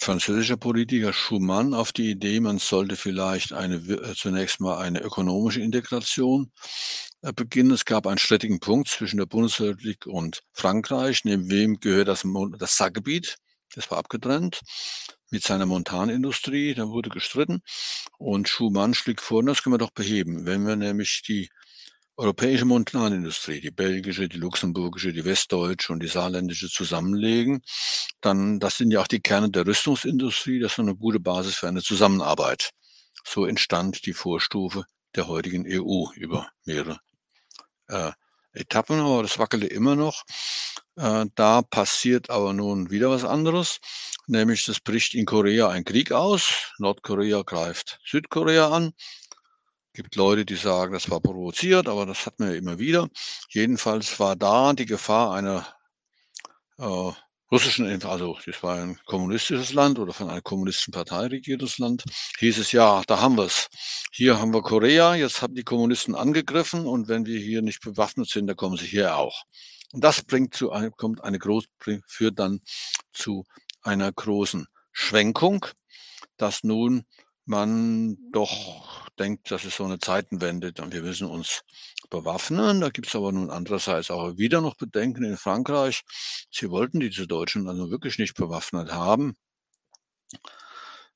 französischer Politiker Schumann auf die Idee, man sollte vielleicht eine, äh, zunächst mal eine ökonomische Integration äh, beginnen. Es gab einen strittigen Punkt zwischen der Bundesrepublik und Frankreich, neben wem gehört das, das Saargebiet. Das war abgetrennt mit seiner Montanindustrie, da wurde gestritten und Schumann schlägt vor, das können wir doch beheben, wenn wir nämlich die europäische Montanindustrie, die belgische, die luxemburgische, die westdeutsche und die saarländische zusammenlegen, dann, das sind ja auch die Kerne der Rüstungsindustrie, das ist eine gute Basis für eine Zusammenarbeit. So entstand die Vorstufe der heutigen EU über mehrere äh, Etappen, aber das wackelte immer noch. Äh, da passiert aber nun wieder was anderes, nämlich es bricht in Korea ein Krieg aus. Nordkorea greift Südkorea an gibt Leute, die sagen, das war provoziert, aber das hatten wir ja immer wieder. Jedenfalls war da die Gefahr einer äh, russischen, also das war ein kommunistisches Land oder von einer kommunistischen Partei regiertes Land, hieß es ja, da haben wir es. Hier haben wir Korea, jetzt haben die Kommunisten angegriffen und wenn wir hier nicht bewaffnet sind, dann kommen sie hier auch. Und das bringt zu eine, kommt eine groß, führt dann zu einer großen Schwenkung, dass nun man doch denkt, das ist so eine Zeitenwende und wir müssen uns bewaffnen. Da gibt es aber nun andererseits auch wieder noch Bedenken in Frankreich. Sie wollten diese Deutschen also wirklich nicht bewaffnet haben.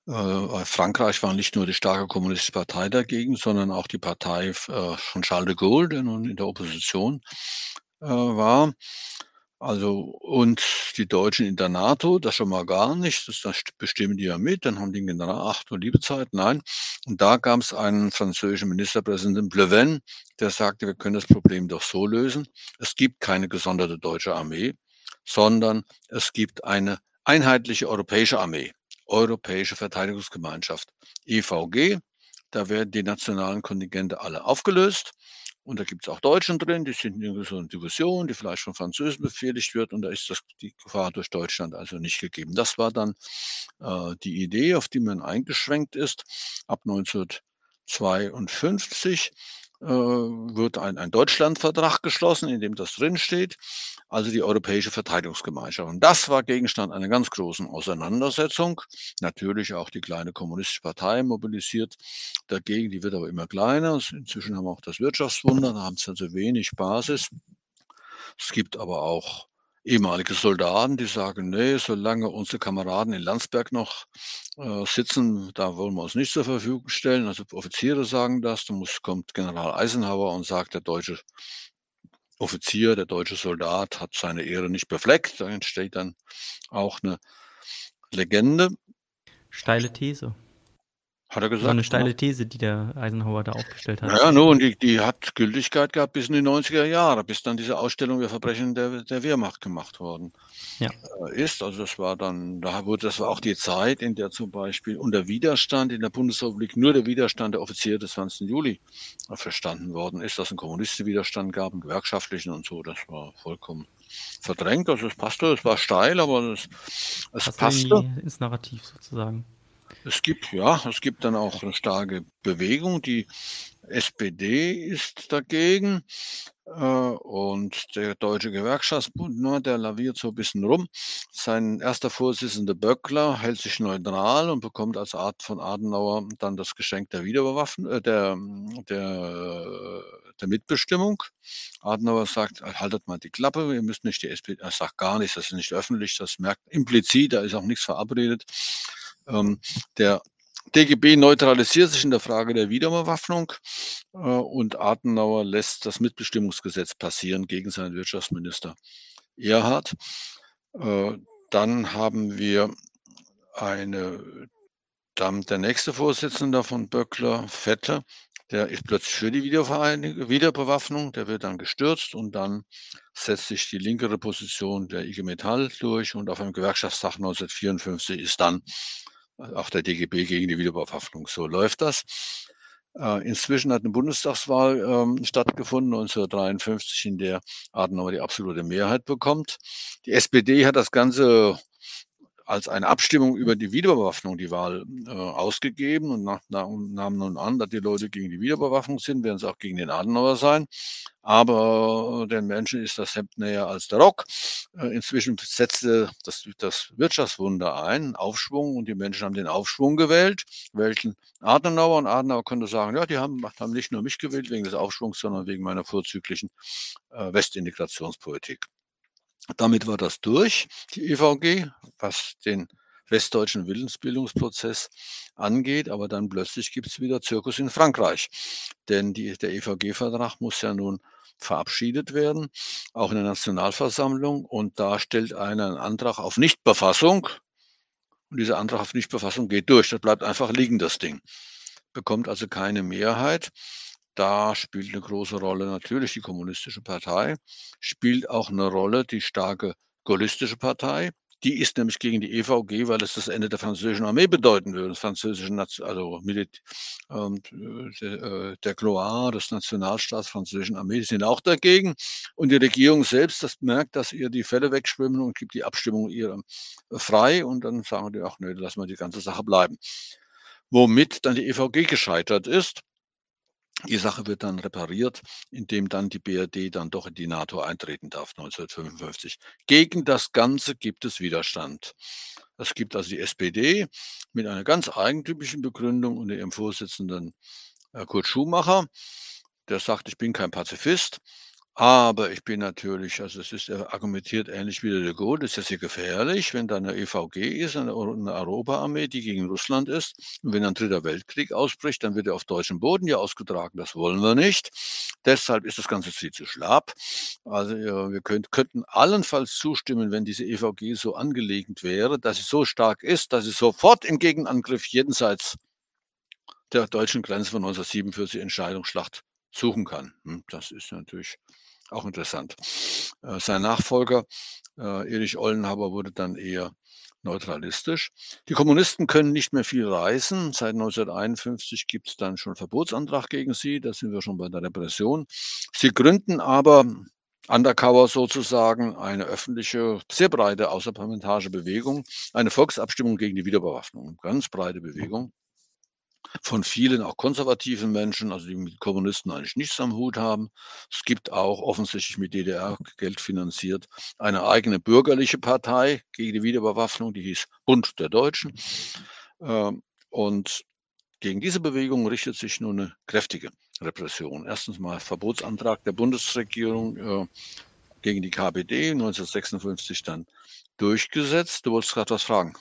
Äh, Frankreich war nicht nur die starke kommunistische Partei dagegen, sondern auch die Partei äh, von Charles de Gaulle, der nun in der Opposition äh, war. Also, und die Deutschen in der NATO, das schon mal gar nicht, das, das bestimmen die ja mit, dann haben die General, ach du liebe Zeit, nein. Und da gab es einen französischen Ministerpräsidenten, Pleven, der sagte, wir können das Problem doch so lösen. Es gibt keine gesonderte deutsche Armee, sondern es gibt eine einheitliche europäische Armee, Europäische Verteidigungsgemeinschaft, EVG. Da werden die nationalen Kontingente alle aufgelöst Und da gibt es auch Deutschen drin, die sind in so einer Division, die vielleicht von Französen befehligt wird. Und da ist das, die Gefahr durch Deutschland also nicht gegeben. Das war dann äh, die Idee, auf die man eingeschränkt ist. Ab 1952 äh, wird ein, ein Deutschlandvertrag geschlossen, in dem das drinsteht, also die Europäische Verteidigungsgemeinschaft. Und das war Gegenstand einer ganz großen Auseinandersetzung. Natürlich auch die kleine kommunistische Partei mobilisiert dagegen, die wird aber immer kleiner. Inzwischen haben wir auch das Wirtschaftswunder, da haben sie also wenig Basis. Es gibt aber auch ehemalige Soldaten, die sagen, nee, solange unsere Kameraden in Landsberg noch äh, sitzen, da wollen wir uns nicht zur Verfügung stellen. Also Offiziere sagen das, dann muss, kommt General Eisenhower und sagt, der deutsche Offizier, der deutsche Soldat hat seine Ehre nicht befleckt. Da entsteht dann auch eine Legende. Steile These. Hat er gesagt? So eine steile These, die der Eisenhower da aufgestellt hat. Ja, nun, die, die hat Gültigkeit gehabt bis in die 90er Jahre, bis dann diese Ausstellung der Verbrechen der, der Wehrmacht gemacht worden ja. Äh, ist. Also das war dann, da wurde, das war auch die Zeit, in der zum Beispiel unter Widerstand in der Bundesrepublik nur der Widerstand der Offiziere des 20. Juli verstanden worden ist, dass es einen kommunistischen Widerstand gab, einen gewerkschaftlichen und so. Das war vollkommen verdrängt. Also es passte, es war steil, aber es, es passte. ins Narrativ sozusagen. Es gibt, ja, es gibt dann auch eine starke Bewegung. Die SPD ist dagegen äh, und der Deutsche Gewerkschaftsbund, ne, der laviert so ein bisschen rum. Sein erster Vorsitzender Böckler hält sich neutral und bekommt als Art von Adenauer dann das Geschenk der Wiederbewaffnung, äh, der, der, der Mitbestimmung. Adenauer sagt, haltet mal die Klappe, ihr müsst nicht die SPD, er sagt gar nichts, das ist nicht öffentlich, das merkt implizit, da ist auch nichts verabredet. Ähm, der DGB neutralisiert sich in der Frage der Wiederbewaffnung äh, und Adenauer lässt das Mitbestimmungsgesetz passieren gegen seinen Wirtschaftsminister Erhard. Äh, dann haben wir eine, dann der nächste Vorsitzende von Böckler, Vetter, der ist plötzlich für die Wiederbewaffnung, der wird dann gestürzt und dann setzt sich die linkere Position der IG Metall durch und auf einem Gewerkschaftstag 1954 ist dann auch der DGB gegen die Wiederbewaffnung. So läuft das. Äh, inzwischen hat eine Bundestagswahl ähm, stattgefunden, 1953, in der Adenauer die absolute Mehrheit bekommt. Die SPD hat das Ganze als eine Abstimmung über die Wiederbewaffnung die Wahl äh, ausgegeben und nach, nach, nahm nun an, dass die Leute gegen die Wiederbewaffnung sind, werden sie auch gegen den Adenauer sein. Aber den Menschen ist das Hemd näher als der Rock. Äh, inzwischen setzte das, das Wirtschaftswunder ein, Aufschwung, und die Menschen haben den Aufschwung gewählt, welchen Adenauer. Und Adenauer könnte sagen, ja, die haben, haben nicht nur mich gewählt wegen des Aufschwungs, sondern wegen meiner vorzüglichen äh, Westintegrationspolitik. Damit war das durch, die EVG, was den westdeutschen Willensbildungsprozess angeht. Aber dann plötzlich gibt es wieder Zirkus in Frankreich. Denn die, der EVG-Vertrag muss ja nun verabschiedet werden, auch in der Nationalversammlung. Und da stellt einer einen Antrag auf Nichtbefassung. Und dieser Antrag auf Nichtbefassung geht durch. Das bleibt einfach liegen, das Ding. Bekommt also keine Mehrheit. Da spielt eine große Rolle natürlich die Kommunistische Partei, spielt auch eine Rolle die starke Gaullistische Partei. Die ist nämlich gegen die EVG, weil es das Ende der französischen Armee bedeuten würde. Das französische, also Milit, ähm, der, äh, der Gloire des Nationalstaats französischen Armee, die sind auch dagegen. Und die Regierung selbst, das merkt, dass ihr die Fälle wegschwimmen und gibt die Abstimmung ihr äh, frei. Und dann sagen die auch, nö, lassen wir die ganze Sache bleiben. Womit dann die EVG gescheitert ist. Die Sache wird dann repariert, indem dann die BRD dann doch in die NATO eintreten darf 1955. Gegen das Ganze gibt es Widerstand. Es gibt also die SPD mit einer ganz eigentypischen Begründung unter ihrem Vorsitzenden äh, Kurt Schumacher, der sagt, ich bin kein Pazifist, aber ich bin natürlich, also es ist, er argumentiert ähnlich wie der de Gaulle, ist ja sehr gefährlich, wenn da eine EVG ist, eine, eine Europaarmee, die gegen Russland ist. Und wenn ein dritter Weltkrieg ausbricht, dann wird er auf deutschem Boden ja ausgetragen. Das wollen wir nicht. Deshalb ist das Ganze viel zu schlapp. Also wir könnt, könnten allenfalls zustimmen, wenn diese EVG so angelegt wäre, dass sie so stark ist, dass sie sofort im Gegenangriff jenseits der deutschen Grenze von 1947 Entscheidungsschlacht suchen kann. Hm, das ist natürlich auch interessant. Äh, sein Nachfolger, äh, Erich Ollenhaber, wurde dann eher neutralistisch. Die Kommunisten können nicht mehr viel reisen. Seit 1951 gibt es dann schon Verbotsantrag gegen sie. Da sind wir schon bei der Repression. Sie gründen aber undercover sozusagen eine öffentliche, sehr breite außerparlamentarische Bewegung, eine Volksabstimmung gegen die Wiederbewaffnung. Ganz breite Bewegung von vielen auch konservativen Menschen, also die mit Kommunisten eigentlich nichts am Hut haben. Es gibt auch offensichtlich mit DDR-Geld finanziert eine eigene bürgerliche Partei gegen die Wiederbewaffnung, die hieß Bund der Deutschen. Ähm, und gegen diese Bewegung richtet sich nun eine kräftige Repression. Erstens mal Verbotsantrag der Bundesregierung äh, gegen die KPD 1956 dann durchgesetzt. Du wolltest gerade was fragen.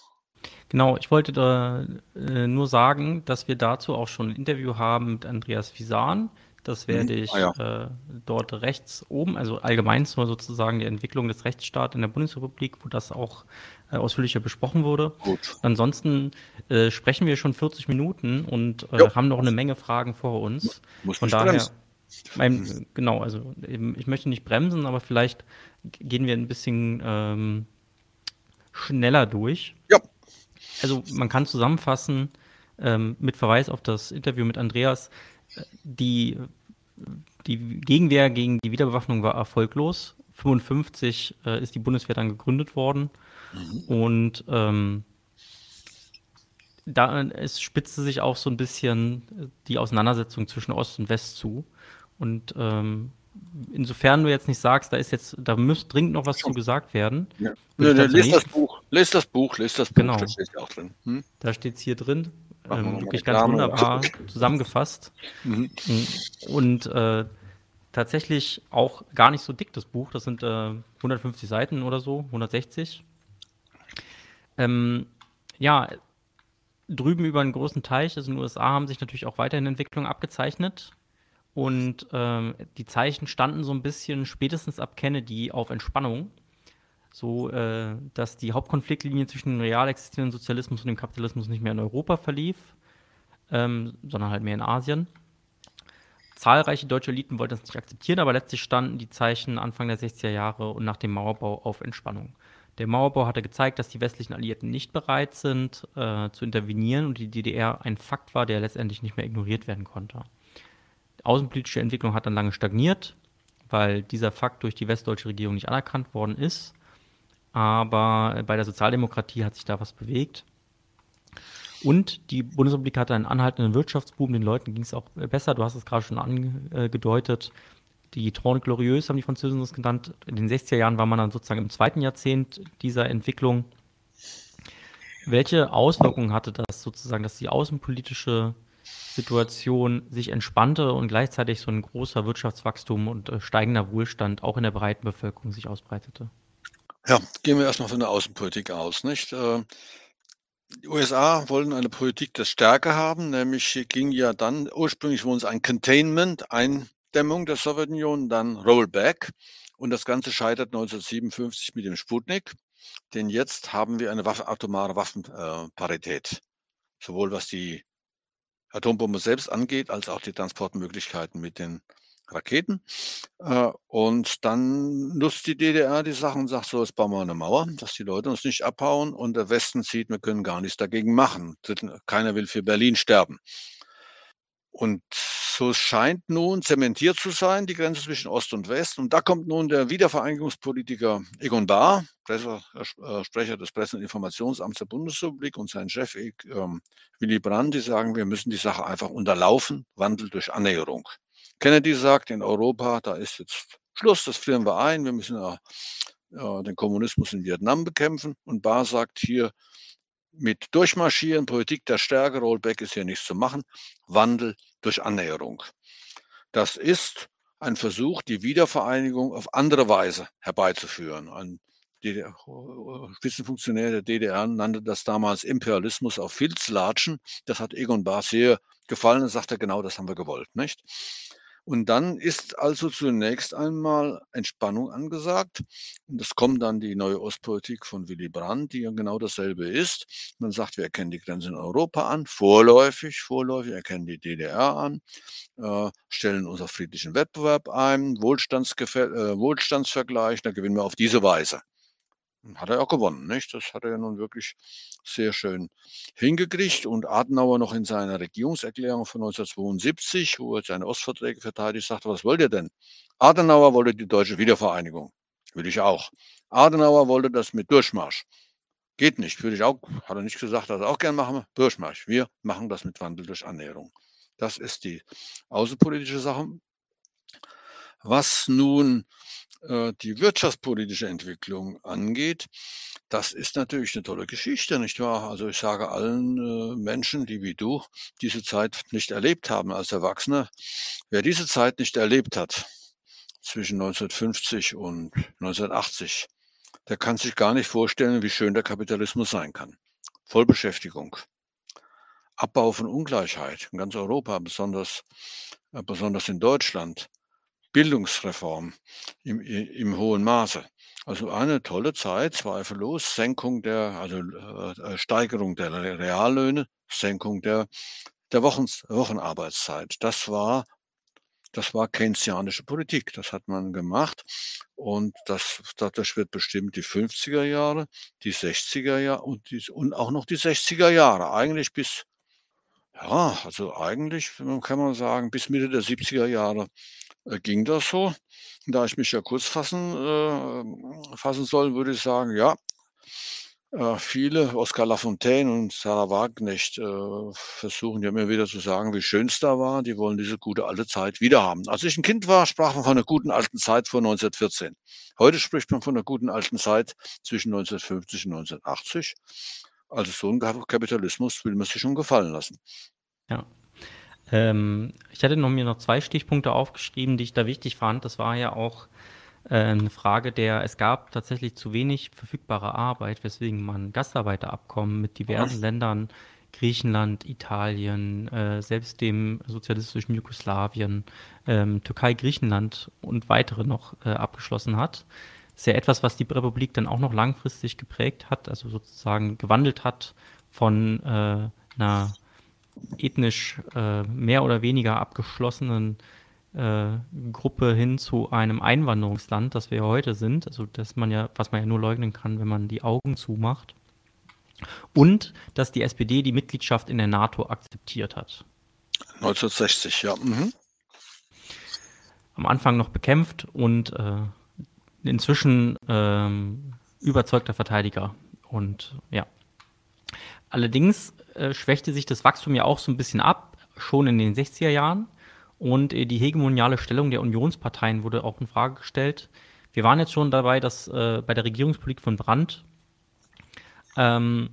Genau, ich wollte da äh, nur sagen, dass wir dazu auch schon ein Interview haben mit Andreas Visan. Das mhm. werde ich ah, ja. äh, dort rechts oben, also allgemein zur sozusagen der Entwicklung des Rechtsstaats in der Bundesrepublik, wo das auch äh, ausführlicher besprochen wurde. Gut. Ansonsten äh, sprechen wir schon 40 Minuten und äh, haben noch eine Menge Fragen vor uns. Muss Von daher, mein, genau, also eben, ich möchte nicht bremsen, aber vielleicht gehen wir ein bisschen ähm, schneller durch. Ja also man kann zusammenfassen, ähm, mit Verweis auf das Interview mit Andreas, äh, die, die Gegenwehr gegen die Wiederbewaffnung war erfolglos. 1955 äh, ist die Bundeswehr dann gegründet worden mhm. und ähm, da es spitzte sich auch so ein bisschen die Auseinandersetzung zwischen Ost und West zu. Und ähm, insofern du jetzt nicht sagst, da ist jetzt, da müsste dringend noch was zu gesagt werden. Ja. Nee, lest das Buch, lest das Buch, lest das Buch, genau. da steht auch drin. Hm? Da steht es hier drin. Ähm, wirklich ganz Dame. wunderbar *laughs* zusammengefasst. Mhm. Und äh, tatsächlich auch gar nicht so dick, das Buch. Das sind äh, 150 Seiten oder so, 160. Ähm, ja, drüben über einen großen Teich, also in den USA, haben sich natürlich auch weiterhin Entwicklungen abgezeichnet. Und ähm, die Zeichen standen so ein bisschen spätestens ab Kennedy auf Entspannung. So, äh, dass die Hauptkonfliktlinie zwischen dem real existierenden Sozialismus und dem Kapitalismus nicht mehr in Europa verlief, ähm, sondern halt mehr in Asien. Zahlreiche deutsche Eliten wollten das nicht akzeptieren, aber letztlich standen die Zeichen Anfang der 60er Jahre und nach dem Mauerbau auf Entspannung. Der Mauerbau hatte gezeigt, dass die westlichen Alliierten nicht bereit sind, äh, zu intervenieren und die DDR ein Fakt war, der letztendlich nicht mehr ignoriert werden konnte außenpolitische Entwicklung hat dann lange stagniert, weil dieser Fakt durch die westdeutsche Regierung nicht anerkannt worden ist. Aber bei der Sozialdemokratie hat sich da was bewegt. Und die Bundesrepublik hatte einen anhaltenden Wirtschaftsboom, den Leuten ging es auch besser. Du hast es gerade schon angedeutet. Die Trône Glorieuse haben die Französen das genannt. In den 60er Jahren war man dann sozusagen im zweiten Jahrzehnt dieser Entwicklung. Welche Auswirkungen hatte das sozusagen, dass die außenpolitische Situation sich entspannte und gleichzeitig so ein großer Wirtschaftswachstum und äh, steigender Wohlstand auch in der breiten Bevölkerung sich ausbreitete? Ja, gehen wir erstmal von der Außenpolitik aus, nicht? Äh, die USA wollten eine Politik der Stärke haben, nämlich ging ja dann ursprünglich wohl ein Containment, Eindämmung der Sowjetunion, dann Rollback. Und das Ganze scheitert 1957 mit dem Sputnik, denn jetzt haben wir eine Waffe, atomare Waffenparität, sowohl was die Atombombe selbst angeht, als auch die Transportmöglichkeiten mit den Raketen. Äh, und dann nutzt die DDR die Sachen und sagt so, jetzt bauen wir eine Mauer, dass die Leute uns nicht abhauen und der Westen sieht, wir können gar nichts dagegen machen. Keiner will für Berlin sterben. Und so scheint nun zementiert zu sein, die Grenze zwischen Ost und West. Und da kommt nun der Wiedervereinigungspolitiker Egon Bahr, äh, Sprecher des Presse- und Informationsamts der Bundesrepublik und sein Chef ähm, Willy Brandt, die sagen, wir müssen die Sache einfach unterlaufen, Wandel durch Annäherung. Kennedy sagt, in Europa, da ist jetzt Schluss, das frieren wir ein, wir müssen ja, ja den Kommunismus in Vietnam bekämpfen. Und Bahr sagt hier, mit Durchmarschieren, Politik der Stärke, Rollback ist hier nichts zu machen, Wandel durch Annäherung. Das ist ein Versuch, die Wiedervereinigung auf andere Weise herbeizuführen. Ein DDR, Spitzenfunktionär der DDR nannte das damals Imperialismus auf Filzlatschen. Das hat Egon Bahr sehr gefallen und sagte, genau das haben wir gewollt, nicht? Und dann ist also zunächst einmal Entspannung angesagt. Und es kommt dann die neue Ostpolitik von Willy Brandt, die ja genau dasselbe ist. Man sagt, wir erkennen die Grenze in Europa an, vorläufig, vorläufig erkennen die DDR an, äh, stellen uns friedlichen Wettbewerb ein, Wohlstandsgefä äh, Wohlstandsvergleich, da gewinnen wir auf diese Weise. Hat er auch gewonnen, nicht? Das hat er ja nun wirklich sehr schön hingekriegt. Und Adenauer noch in seiner Regierungserklärung von 1972, wo er seine Ostverträge verteidigt, sagte, was wollt ihr denn? Adenauer wollte die deutsche Wiedervereinigung. Will ich auch. Adenauer wollte das mit Durchmarsch. Geht nicht, würde ich auch, hat er nicht gesagt, dass er auch gern machen. Durchmarsch. Wir machen das mit Wandel durch Annäherung. Das ist die außenpolitische Sache. Was nun äh, die wirtschaftspolitische Entwicklung angeht, das ist natürlich eine tolle Geschichte, nicht wahr? Also ich sage allen äh, Menschen, die wie du diese Zeit nicht erlebt haben als Erwachsene, wer diese Zeit nicht erlebt hat, zwischen 1950 und 1980, der kann sich gar nicht vorstellen, wie schön der Kapitalismus sein kann. Vollbeschäftigung, Abbau von Ungleichheit in ganz Europa, besonders, äh, besonders in Deutschland, Bildungsreform im, im hohen Maße. Also eine tolle Zeit, zweifellos. Senkung der, also äh, Steigerung der Reallöhne, Senkung der, der Wochen, Wochenarbeitszeit. Das war, das war keynesianische Politik. Das hat man gemacht. Und das, dadurch wird bestimmt die 50er Jahre, die 60er Jahre und, die, und auch noch die 60er Jahre. Eigentlich bis, ja, also eigentlich kann man sagen, bis Mitte der 70er Jahre äh, ging das so. Da ich mich ja kurz fassen, äh, fassen soll, würde ich sagen, ja, äh, viele, Oskar Lafontaine und Sarah Wagenknecht, äh, versuchen ja immer wieder zu sagen, wie schön es da war. Die wollen diese gute alte Zeit wiederhaben. Als ich ein Kind war, sprach man von einer guten alten Zeit vor 1914. Heute spricht man von einer guten alten Zeit zwischen 1950 und 1980. Also so ein Kapitalismus will man sich schon gefallen lassen. Ja. Ähm, ich hatte noch, mir noch zwei Stichpunkte aufgeschrieben, die ich da wichtig fand. Das war ja auch äh, eine Frage der, es gab tatsächlich zu wenig verfügbare Arbeit, weswegen man Gastarbeiterabkommen mit diversen Ländern, Griechenland, Italien, äh, selbst dem sozialistischen Jugoslawien, ähm, Türkei, Griechenland und weitere noch äh, abgeschlossen hat. Das ist ja etwas, was die Republik dann auch noch langfristig geprägt hat, also sozusagen gewandelt hat von äh, einer ethnisch äh, mehr oder weniger abgeschlossenen äh, Gruppe hin zu einem Einwanderungsland, das wir heute sind, also dass man ja, was man ja nur leugnen kann, wenn man die Augen zumacht. Und dass die SPD die Mitgliedschaft in der NATO akzeptiert hat. 1960, ja. Mhm. Am Anfang noch bekämpft und äh, inzwischen ähm, überzeugter Verteidiger. Und ja. Allerdings äh, schwächte sich das Wachstum ja auch so ein bisschen ab, schon in den 60er Jahren. Und äh, die hegemoniale Stellung der Unionsparteien wurde auch in Frage gestellt. Wir waren jetzt schon dabei, dass äh, bei der Regierungspolitik von Brandt ähm,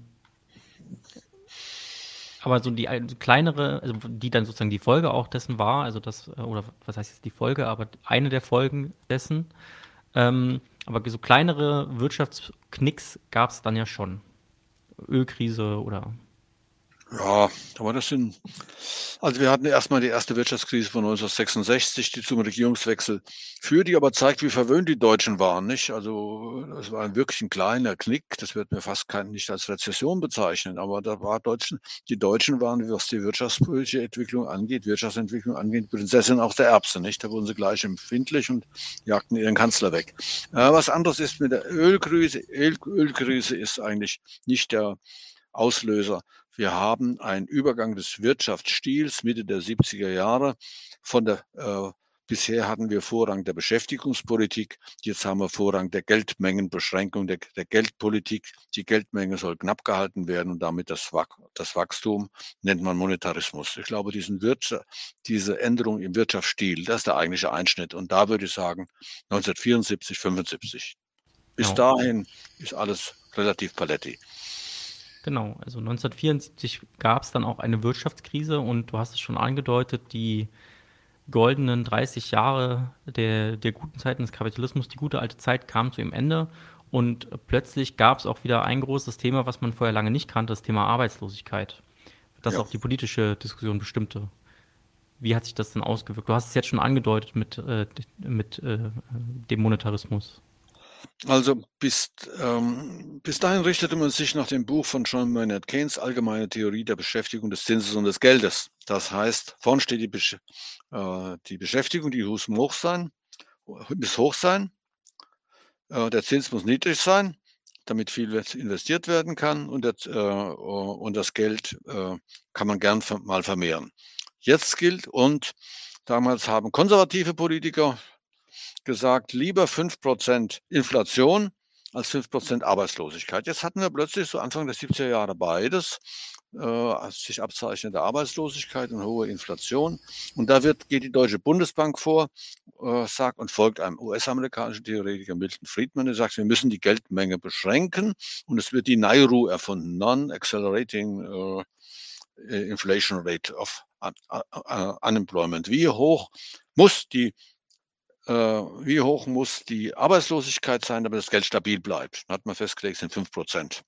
aber so die kleinere, also die dann sozusagen die Folge auch dessen war, also das, äh, oder was heißt jetzt die Folge, aber eine der Folgen dessen, ähm, aber so kleinere Wirtschaftsknicks gab es dann ja schon. Ölkrise oder? Ja, aber das sind, also wir hatten erstmal die erste Wirtschaftskrise von 1966, die zum Regierungswechsel führt, die aber zeigt, wie verwöhnt die Deutschen waren, nicht? Also, es war wirklich ein kleiner Knick. Das wird mir fast kein, nicht als Rezession bezeichnen, aber da war Deutschen, die Deutschen waren, was die wirtschaftspolitische Entwicklung angeht, Wirtschaftsentwicklung angeht, Prinzessin auch der Erbse, nicht? Da wurden sie gleich empfindlich und jagten ihren Kanzler weg. Äh, was anderes ist mit der Ölkrise. Öl, Ölkrise ist eigentlich nicht der Auslöser wir haben einen Übergang des Wirtschaftsstils Mitte der 70er Jahre von der äh, Bisher hatten wir Vorrang der Beschäftigungspolitik, jetzt haben wir Vorrang der Geldmengenbeschränkung, der, der, Geldpolitik. Die Geldmenge soll knapp gehalten werden und damit das, das, Wachstum nennt man Monetarismus. Ich glaube, diese Änderung im Wirtschaftsstil, das ist der eigentliche Einschnitt. Und da würde ich sagen 1974, 75. Bis ja. dahin ist alles relativ paletti. Genau, also 1974 gab es dann auch eine Wirtschaftskrise und du hast es schon angedeutet, die goldenen 30 Jahre der, der guten Zeiten des Kapitalismus, die gute alte Zeit kam zu ihrem Ende und plötzlich gab es auch wieder ein großes Thema, was man vorher lange nicht kannte, das Thema Arbeitslosigkeit, das ja. auch die politische Diskussion bestimmte. Wie hat sich das denn ausgewirkt? Du hast es jetzt schon angedeutet mit, äh, mit äh, dem Monetarismus. Also bis, ähm, bis dahin richtete man sich nach dem Buch von John Maynard Keynes, Allgemeine Theorie der Beschäftigung des Zinses und des Geldes. Das heißt, vorn steht die, Besch äh, die Beschäftigung, die muss hoch sein, muss hoch sein, äh, der Zins muss niedrig sein, damit viel investiert werden kann und das, äh, und das Geld äh, kann man gern mal vermehren. Jetzt gilt und damals haben konservative Politiker gesagt, lieber 5% Inflation als 5% Arbeitslosigkeit. Jetzt hatten wir plötzlich so Anfang der 70er Jahre beides, äh, sich abzeichnende Arbeitslosigkeit und hohe Inflation. Und da wird, geht die Deutsche Bundesbank vor, äh, sagt und folgt einem US-amerikanischen Theoretiker Milton Friedman, der sagt, wir müssen die Geldmenge beschränken und es wird die NAIRU erfunden, Non-Accelerating äh, Inflation Rate of Unemployment. Wie hoch muss die äh, wie hoch muss die Arbeitslosigkeit sein, damit das Geld stabil bleibt? Da hat man festgelegt, sind 5 Prozent.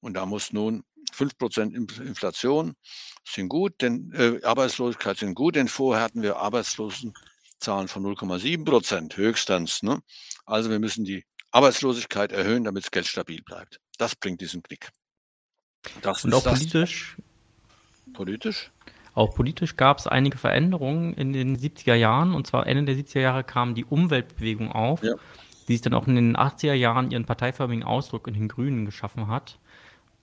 Und da muss nun 5 Prozent Inflation sind gut, denn äh, Arbeitslosigkeit sind gut, denn vorher hatten wir Arbeitslosenzahlen von 0,7 Prozent höchstens. Ne? Also wir müssen die Arbeitslosigkeit erhöhen, damit das Geld stabil bleibt. Das bringt diesen Knick. Das Und auch politisch? Politisch? Auch politisch gab es einige Veränderungen in den 70er Jahren. Und zwar Ende der 70er Jahre kam die Umweltbewegung auf, ja. die sich dann auch in den 80er Jahren ihren parteiförmigen Ausdruck in den Grünen geschaffen hat.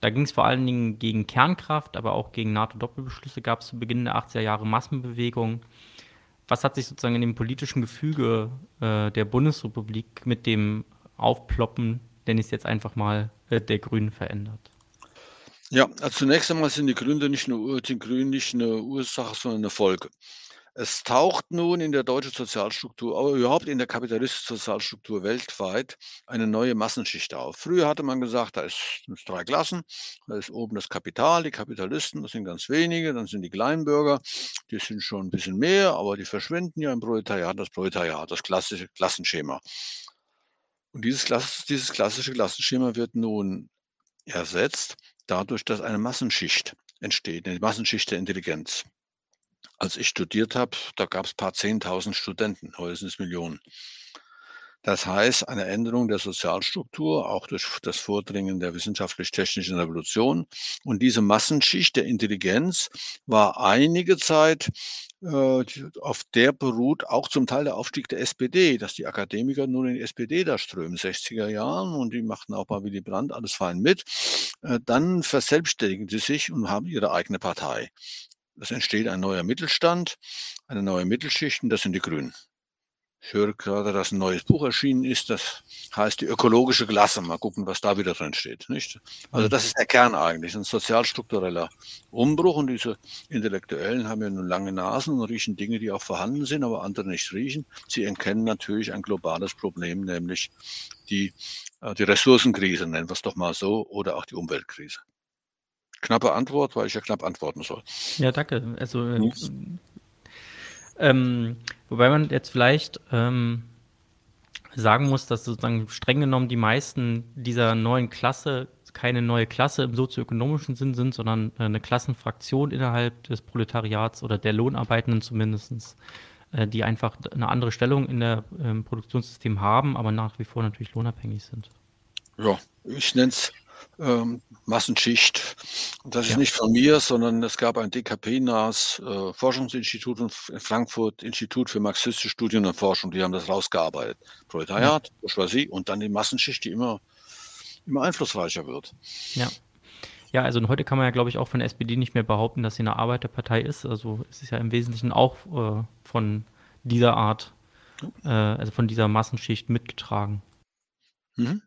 Da ging es vor allen Dingen gegen Kernkraft, aber auch gegen NATO-Doppelbeschlüsse gab es zu Beginn der 80er Jahre Massenbewegungen. Was hat sich sozusagen in dem politischen Gefüge äh, der Bundesrepublik mit dem Aufploppen, nenne ich es jetzt einfach mal, äh, der Grünen verändert? Ja, also zunächst einmal sind die Gründe nicht nur die Grünen nicht eine Ursache, sondern eine Folge. Es taucht nun in der deutschen Sozialstruktur, aber überhaupt in der kapitalistischen Sozialstruktur weltweit eine neue Massenschicht auf. Früher hatte man gesagt, da ist es drei Klassen. Da ist oben das Kapital, die Kapitalisten, das sind ganz wenige. Dann sind die Kleinbürger, die sind schon ein bisschen mehr, aber die verschwinden ja im Proletariat, das Proletariat, das klassische Klassenschema. Und dieses, dieses klassische Klassenschema wird nun ersetzt dadurch, dass eine Massenschicht entsteht, eine Massenschicht der Intelligenz. Als ich studiert habe, da gab es ein paar Zehntausend Studenten, heute sind es Millionen. Das heißt, eine Änderung der Sozialstruktur, auch durch das Vordringen der wissenschaftlich-technischen Revolution. Und diese Massenschicht der Intelligenz war einige Zeit, äh, auf der beruht auch zum Teil der Aufstieg der SPD, dass die Akademiker nun in die SPD da strömen, 60er Jahren, und die machten auch bei Willy Brandt alles fein mit. Äh, dann verselbstständigen sie sich und haben ihre eigene Partei. Es entsteht ein neuer Mittelstand, eine neue Mittelschicht, und das sind die Grünen. Ich höre gerade, dass ein neues Buch erschienen ist, das heißt die ökologische Klasse. Mal gucken, was da wieder drin steht. Nicht? Also das ist der Kern eigentlich, ein sozialstruktureller Umbruch. Und diese Intellektuellen haben ja nun lange Nasen und riechen Dinge, die auch vorhanden sind, aber andere nicht riechen. Sie erkennen natürlich ein globales Problem, nämlich die, äh, die Ressourcenkrise, nennen wir es doch mal so, oder auch die Umweltkrise. Knappe Antwort, weil ich ja knapp antworten soll. Ja, danke. Also hm? Ähm, wobei man jetzt vielleicht ähm, sagen muss, dass sozusagen streng genommen die meisten dieser neuen Klasse keine neue Klasse im sozioökonomischen Sinn sind, sondern eine Klassenfraktion innerhalb des Proletariats oder der Lohnarbeitenden zumindest, äh, die einfach eine andere Stellung in der im Produktionssystem haben, aber nach wie vor natürlich lohnabhängig sind. Ja, ich nenne es ähm, Massenschicht. Und das ist ja. nicht von mir, sondern es gab ein DKP-nahes äh, Forschungsinstitut in Frankfurt, Institut für marxistische Studien und Forschung, die haben das rausgearbeitet. Proletariat, ja. Bourgeoisie und dann die Massenschicht, die immer, immer einflussreicher wird. Ja. Ja, also heute kann man ja, glaube ich, auch von der SPD nicht mehr behaupten, dass sie eine Arbeiterpartei ist. Also es ist ja im Wesentlichen auch äh, von dieser Art, äh, also von dieser Massenschicht mitgetragen. Mhm.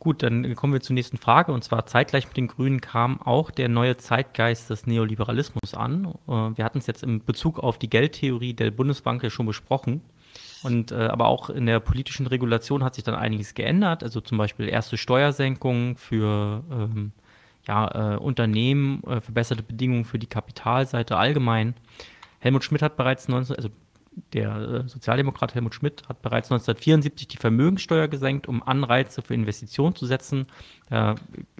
Gut, dann kommen wir zur nächsten Frage. Und zwar zeitgleich mit den Grünen kam auch der neue Zeitgeist des Neoliberalismus an. Äh, wir hatten es jetzt in Bezug auf die Geldtheorie der Bundesbank ja schon besprochen. Und äh, aber auch in der politischen Regulation hat sich dann einiges geändert. Also zum Beispiel erste Steuersenkungen für ähm, ja, äh, Unternehmen, äh, verbesserte Bedingungen für die Kapitalseite allgemein. Helmut Schmidt hat bereits 19, also der äh, Sozialdemokrat Helmut Schmidt hat bereits 1974 die Vermögenssteuer gesenkt, um Anreize für Investitionen zu setzen. Da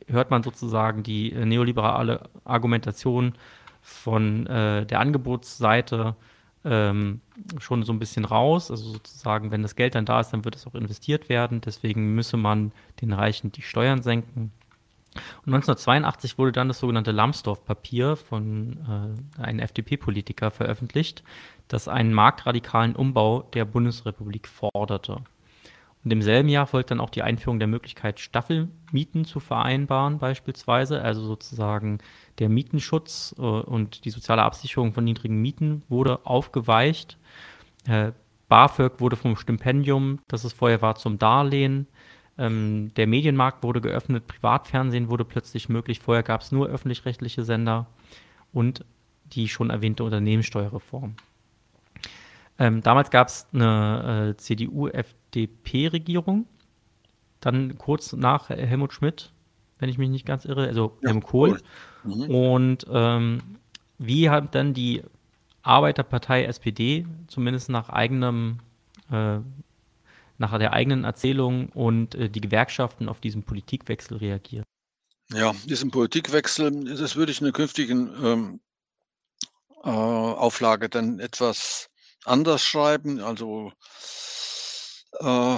hört man sozusagen die äh, neoliberale Argumentation von äh, der Angebotsseite ähm, schon so ein bisschen raus. Also sozusagen, wenn das Geld dann da ist, dann wird es auch investiert werden. Deswegen müsse man den Reichen die Steuern senken. Und 1982 wurde dann das sogenannte Lambsdorff-Papier von äh, einem FDP-Politiker veröffentlicht, das einen marktradikalen Umbau der Bundesrepublik forderte. In demselben Jahr folgt dann auch die Einführung der Möglichkeit, Staffelmieten zu vereinbaren, beispielsweise. Also sozusagen der Mietenschutz äh, und die soziale Absicherung von niedrigen Mieten wurde aufgeweicht. Äh, BAföG wurde vom Stipendium, das es vorher war, zum Darlehen. Ähm, der Medienmarkt wurde geöffnet, Privatfernsehen wurde plötzlich möglich. Vorher gab es nur öffentlich-rechtliche Sender und die schon erwähnte Unternehmenssteuerreform. Ähm, damals gab es eine äh, CDU-FDP-Regierung. Dann kurz nach Helmut Schmidt, wenn ich mich nicht ganz irre, also ja, Helmut Kohl. Cool. Mhm. Und ähm, wie hat dann die Arbeiterpartei SPD, zumindest nach eigenem, äh, nach der eigenen Erzählung und äh, die Gewerkschaften auf diesen Politikwechsel reagiert? Ja, diesen Politikwechsel, das würde ich in der künftigen ähm, äh, Auflage dann etwas anders schreiben. Also, äh,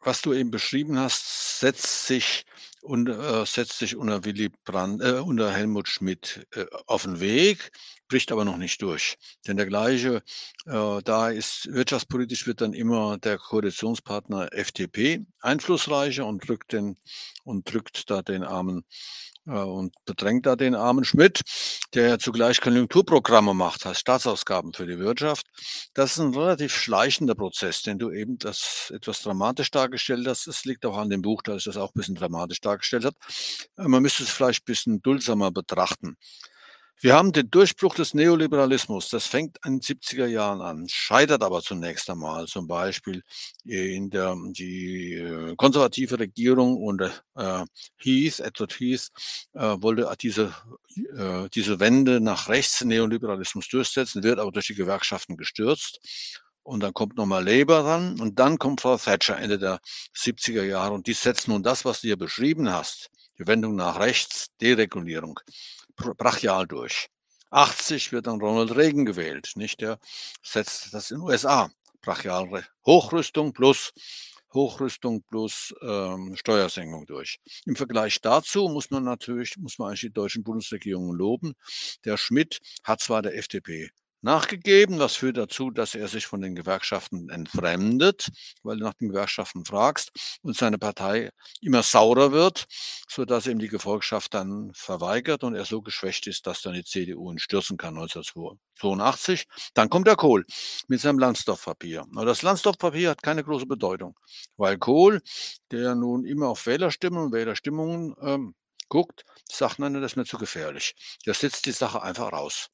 was du eben beschrieben hast, setzt sich und äh, setzt sich unter Willy Brandt, äh, unter Helmut Schmidt äh, auf den Weg, bricht aber noch nicht durch. Denn der gleiche, äh, da ist wirtschaftspolitisch wird dann immer der Koalitionspartner FDP einflussreicher und drückt den und drückt da den armen und bedrängt da den armen Schmidt, der ja zugleich Konjunkturprogramme macht, heißt Staatsausgaben für die Wirtschaft. Das ist ein relativ schleichender Prozess, den du eben das etwas dramatisch dargestellt hast. Es liegt auch an dem Buch, dass ich das auch ein bisschen dramatisch dargestellt habe. Äh, man müsste es vielleicht ein bisschen duldsamer betrachten. Wir haben den Durchbruch des Neoliberalismus. Das fängt in den 70er Jahren an, scheitert aber zunächst einmal. Zum Beispiel in der die äh, konservative Regierung unter äh, Heath, Edward Heath, äh, wollte diese, äh, diese Wende nach rechts Neoliberalismus durchsetzen, wird aber durch die Gewerkschaften gestürzt. Und dann kommt nochmal Labour ran und dann kommt Frau Thatcher Ende der 70er Jahre und die setzt nun das, was du hier beschrieben hast, die Wendung nach rechts, Deregulierung brachial durch. 80 wird dann Ronald Reagan gewählt, nicht? Der setzt das in den USA. Brachial Hochrüstung plus Hochrüstung plus ähm, Steuersenkung durch. Im Vergleich dazu muss man natürlich, muss man eigentlich die deutschen Bundesregierungen loben. Der Schmidt hat zwar der FDP nachgegeben. Das führt dazu, dass er sich von den Gewerkschaften entfremdet, weil du nach den Gewerkschaften fragst und seine Partei immer saurer wird, sodass ihm die Gefolgschaft dann verweigert und er so geschwächt ist, dass dann die CDU ihn stürzen kann 1982. Dann kommt der Kohl mit seinem Landsdorf-Papier. Aber das Landsdorf-Papier hat keine große Bedeutung, weil Kohl, der nun immer auf Wählerstimmen und Wählerstimmungen ähm, guckt, sagt, nein, das ist mir zu gefährlich. Der setzt die Sache einfach raus.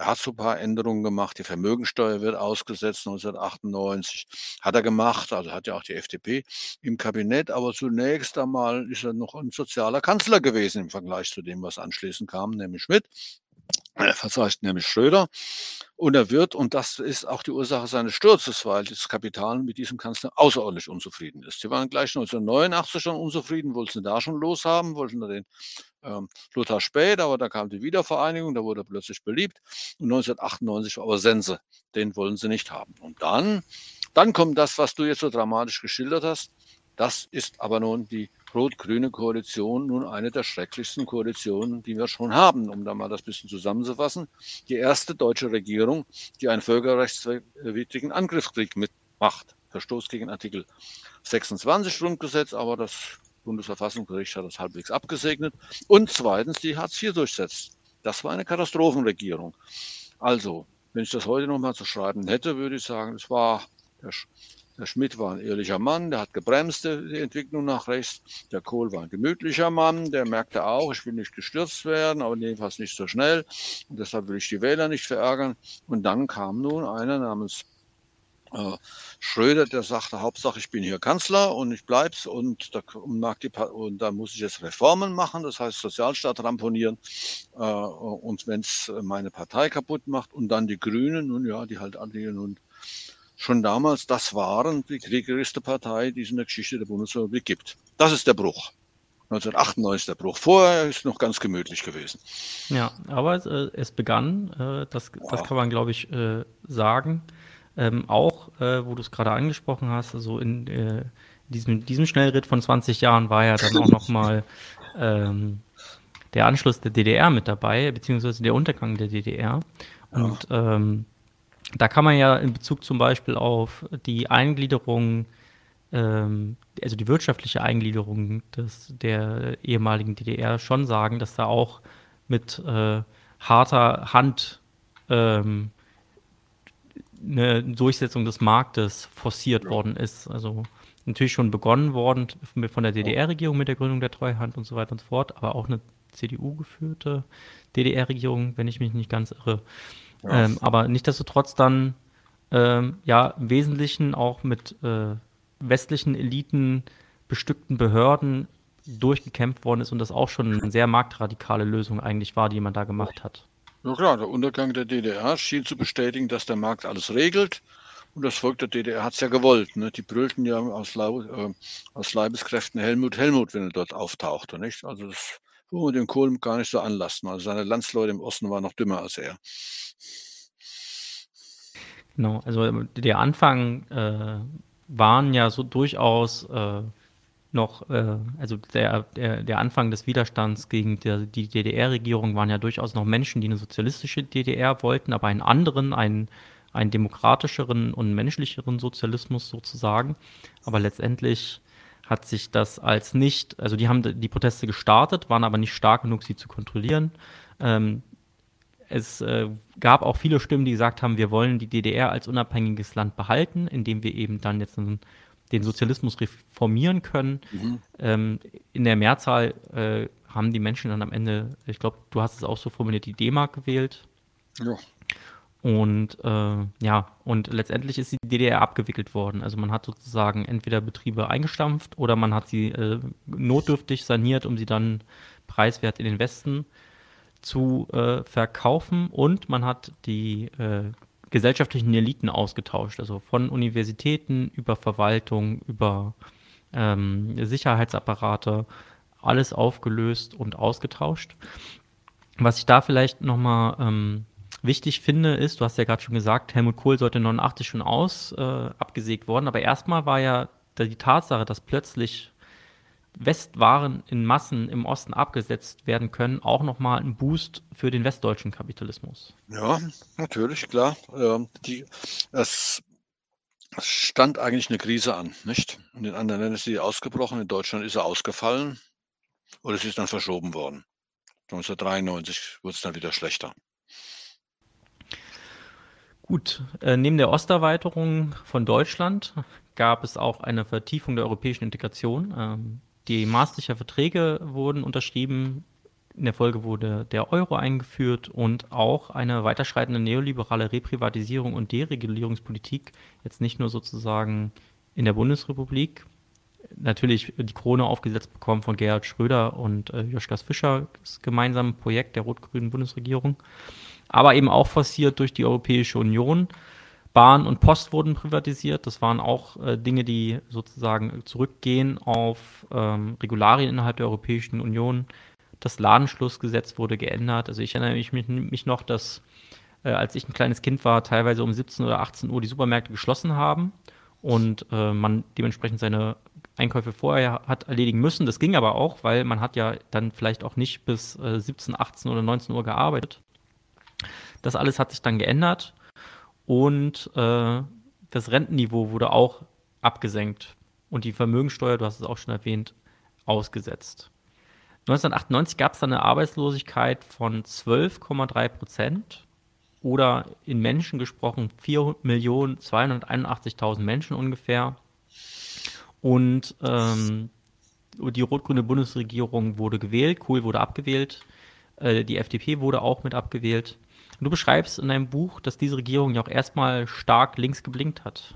Er hat so ein paar Änderungen gemacht. Die Vermögensteuer wird ausgesetzt 1998. Hat er gemacht, also hat ja auch die FDP im Kabinett. Aber zunächst einmal ist er noch ein sozialer Kanzler gewesen im Vergleich zu dem, was anschließend kam, nämlich Schmidt. Er verzeichnet nämlich Schröder. Und er wird, und das ist auch die Ursache seines Sturzes, weil das Kapital mit diesem Kanzler außerordentlich unzufrieden ist. Sie waren gleich 1989 schon unzufrieden, wollten sie da schon loshaben, wollten den ähm, Lothar Späth, aber da kam die Wiedervereinigung, da wurde er plötzlich beliebt. Und 1998 war aber Sense, den wollen sie nicht haben. Und dann, dann kommt das, was du jetzt so dramatisch geschildert hast. Das ist aber nun die rot-grüne Koalition, nun eine der schrecklichsten Koalitionen, die wir schon haben, um da mal das bisschen zusammenzufassen. Die erste deutsche Regierung, die einen völkerrechtswidrigen Angriffskrieg mitmacht. Verstoß gegen Artikel 26 Grundgesetz, aber das Bundesverfassungsgericht hat das halbwegs abgesegnet. Und zweitens die Hartz IV durchsetzt. Das war eine Katastrophenregierung. Also, wenn ich das heute nochmal zu schreiben hätte, würde ich sagen, es war der, der Schmidt war ein ehrlicher Mann, der hat gebremst die Entwicklung nach rechts. Der Kohl war ein gemütlicher Mann, der merkte auch, ich will nicht gestürzt werden, aber jedenfalls nicht so schnell. Und deshalb will ich die Wähler nicht verärgern. Und dann kam nun einer namens äh, Schröder, der sagte, Hauptsache ich bin hier Kanzler und ich bleib's und da, mag die, und da muss ich jetzt Reformen machen, das heißt Sozialstaat ramponieren äh, und wenn's meine Partei kaputt macht und dann die Grünen, nun ja, die halt alle nun schon damals, das waren die kriegerischste Partei, die es in der Geschichte der Bundesrepublik gibt. Das ist der Bruch. 1998 der Bruch. Vorher ist noch ganz gemütlich gewesen. Ja, aber es, äh, es begann, äh, das, das kann man, glaube ich, äh, sagen, ähm, auch, äh, wo du es gerade angesprochen hast, also in äh, diesem, diesem Schnellritt von 20 Jahren war ja dann auch nochmal ähm, der Anschluss der DDR mit dabei, beziehungsweise der Untergang der DDR. Und ja. ähm, da kann man ja in Bezug zum Beispiel auf die Eingliederung ähm, also die wirtschaftliche Eingliederung des, der ehemaligen DDR schon sagen, dass da auch mit äh, harter Hand ähm, eine Durchsetzung des Marktes forciert ja. worden ist. Also natürlich schon begonnen worden von der DDR-Regierung mit der Gründung der Treuhand und so weiter und so fort, aber auch eine CDU-geführte DDR-Regierung, wenn ich mich nicht ganz irre. Ja. Ähm, aber nichtsdestotrotz dann ähm, ja im Wesentlichen auch mit äh, westlichen Eliten bestückten Behörden durchgekämpft worden ist und das auch schon eine sehr marktradikale Lösung eigentlich war, die man da gemacht hat. Ja klar, der Untergang der DDR schien zu bestätigen, dass der Markt alles regelt. Und das Volk der DDR hat es ja gewollt. Ne? Die brüllten ja aus, äh, aus, Leibeskräften Helmut, Helmut, wenn er dort auftauchte. Nicht? Also das wir dem Kohl gar nicht so anlassen. Also seine Landsleute im Osten waren noch dümmer als er. Genau, also der Anfang äh, waren ja so durchaus äh, noch, äh, also der, der, der Anfang des Widerstands gegen der, die DDR-Regierung waren ja durchaus noch Menschen, die eine sozialistische DDR wollten, aber einen anderen, einen, einen demokratischeren und menschlicheren Sozialismus sozusagen. Aber letztendlich hat sich das als nicht, also die haben die Proteste gestartet, waren aber nicht stark genug, sie zu kontrollieren. Ähm, es äh, gab auch viele Stimmen, die gesagt haben, wir wollen die DDR als unabhängiges Land behalten, indem wir eben dann jetzt einen den Sozialismus reformieren können. Mhm. Ähm, in der Mehrzahl äh, haben die Menschen dann am Ende, ich glaube, du hast es auch so formuliert, die D-Mark gewählt. Ja. Und äh, ja, und letztendlich ist die DDR abgewickelt worden. Also man hat sozusagen entweder Betriebe eingestampft oder man hat sie äh, notdürftig saniert, um sie dann preiswert in den Westen zu äh, verkaufen. Und man hat die äh, gesellschaftlichen Eliten ausgetauscht, also von Universitäten über Verwaltung, über ähm, Sicherheitsapparate, alles aufgelöst und ausgetauscht. Was ich da vielleicht nochmal ähm, wichtig finde, ist, du hast ja gerade schon gesagt, Helmut Kohl sollte 89 schon aus äh, abgesägt worden, aber erstmal war ja die Tatsache, dass plötzlich Westwaren in Massen im Osten abgesetzt werden können, auch nochmal ein Boost für den westdeutschen Kapitalismus. Ja, natürlich, klar. Ähm, die, es, es stand eigentlich eine Krise an, nicht? In den anderen Ländern ist sie ausgebrochen, in Deutschland ist sie ausgefallen oder es ist dann verschoben worden. 1993 wurde es dann wieder schlechter. Gut, äh, neben der Osterweiterung von Deutschland gab es auch eine Vertiefung der europäischen Integration. Ähm, die Maastrichter Verträge wurden unterschrieben. In der Folge wurde der Euro eingeführt und auch eine weiterschreitende neoliberale Reprivatisierung und Deregulierungspolitik, jetzt nicht nur sozusagen in der Bundesrepublik, natürlich die Krone aufgesetzt bekommen von Gerhard Schröder und äh, Joschkas Fischer, das gemeinsame Projekt der rot-grünen Bundesregierung, aber eben auch forciert durch die Europäische Union Bahn und Post wurden privatisiert. Das waren auch äh, Dinge, die sozusagen zurückgehen auf ähm, Regularien innerhalb der Europäischen Union. Das Ladenschlussgesetz wurde geändert. Also ich erinnere mich, mich noch, dass äh, als ich ein kleines Kind war, teilweise um 17 oder 18 Uhr die Supermärkte geschlossen haben und äh, man dementsprechend seine Einkäufe vorher hat erledigen müssen. Das ging aber auch, weil man hat ja dann vielleicht auch nicht bis 17, äh, 18 oder 19 Uhr gearbeitet. Das alles hat sich dann geändert und äh, das Rentenniveau wurde auch abgesenkt und die Vermögensteuer, du hast es auch schon erwähnt, ausgesetzt. 1998 gab es dann eine Arbeitslosigkeit von 12,3 Prozent oder in Menschen gesprochen 4.281.000 Menschen ungefähr. Und ähm, die rot-grüne Bundesregierung wurde gewählt, Kohl wurde abgewählt, äh, die FDP wurde auch mit abgewählt. Du beschreibst in deinem Buch, dass diese Regierung ja auch erstmal stark links geblinkt hat.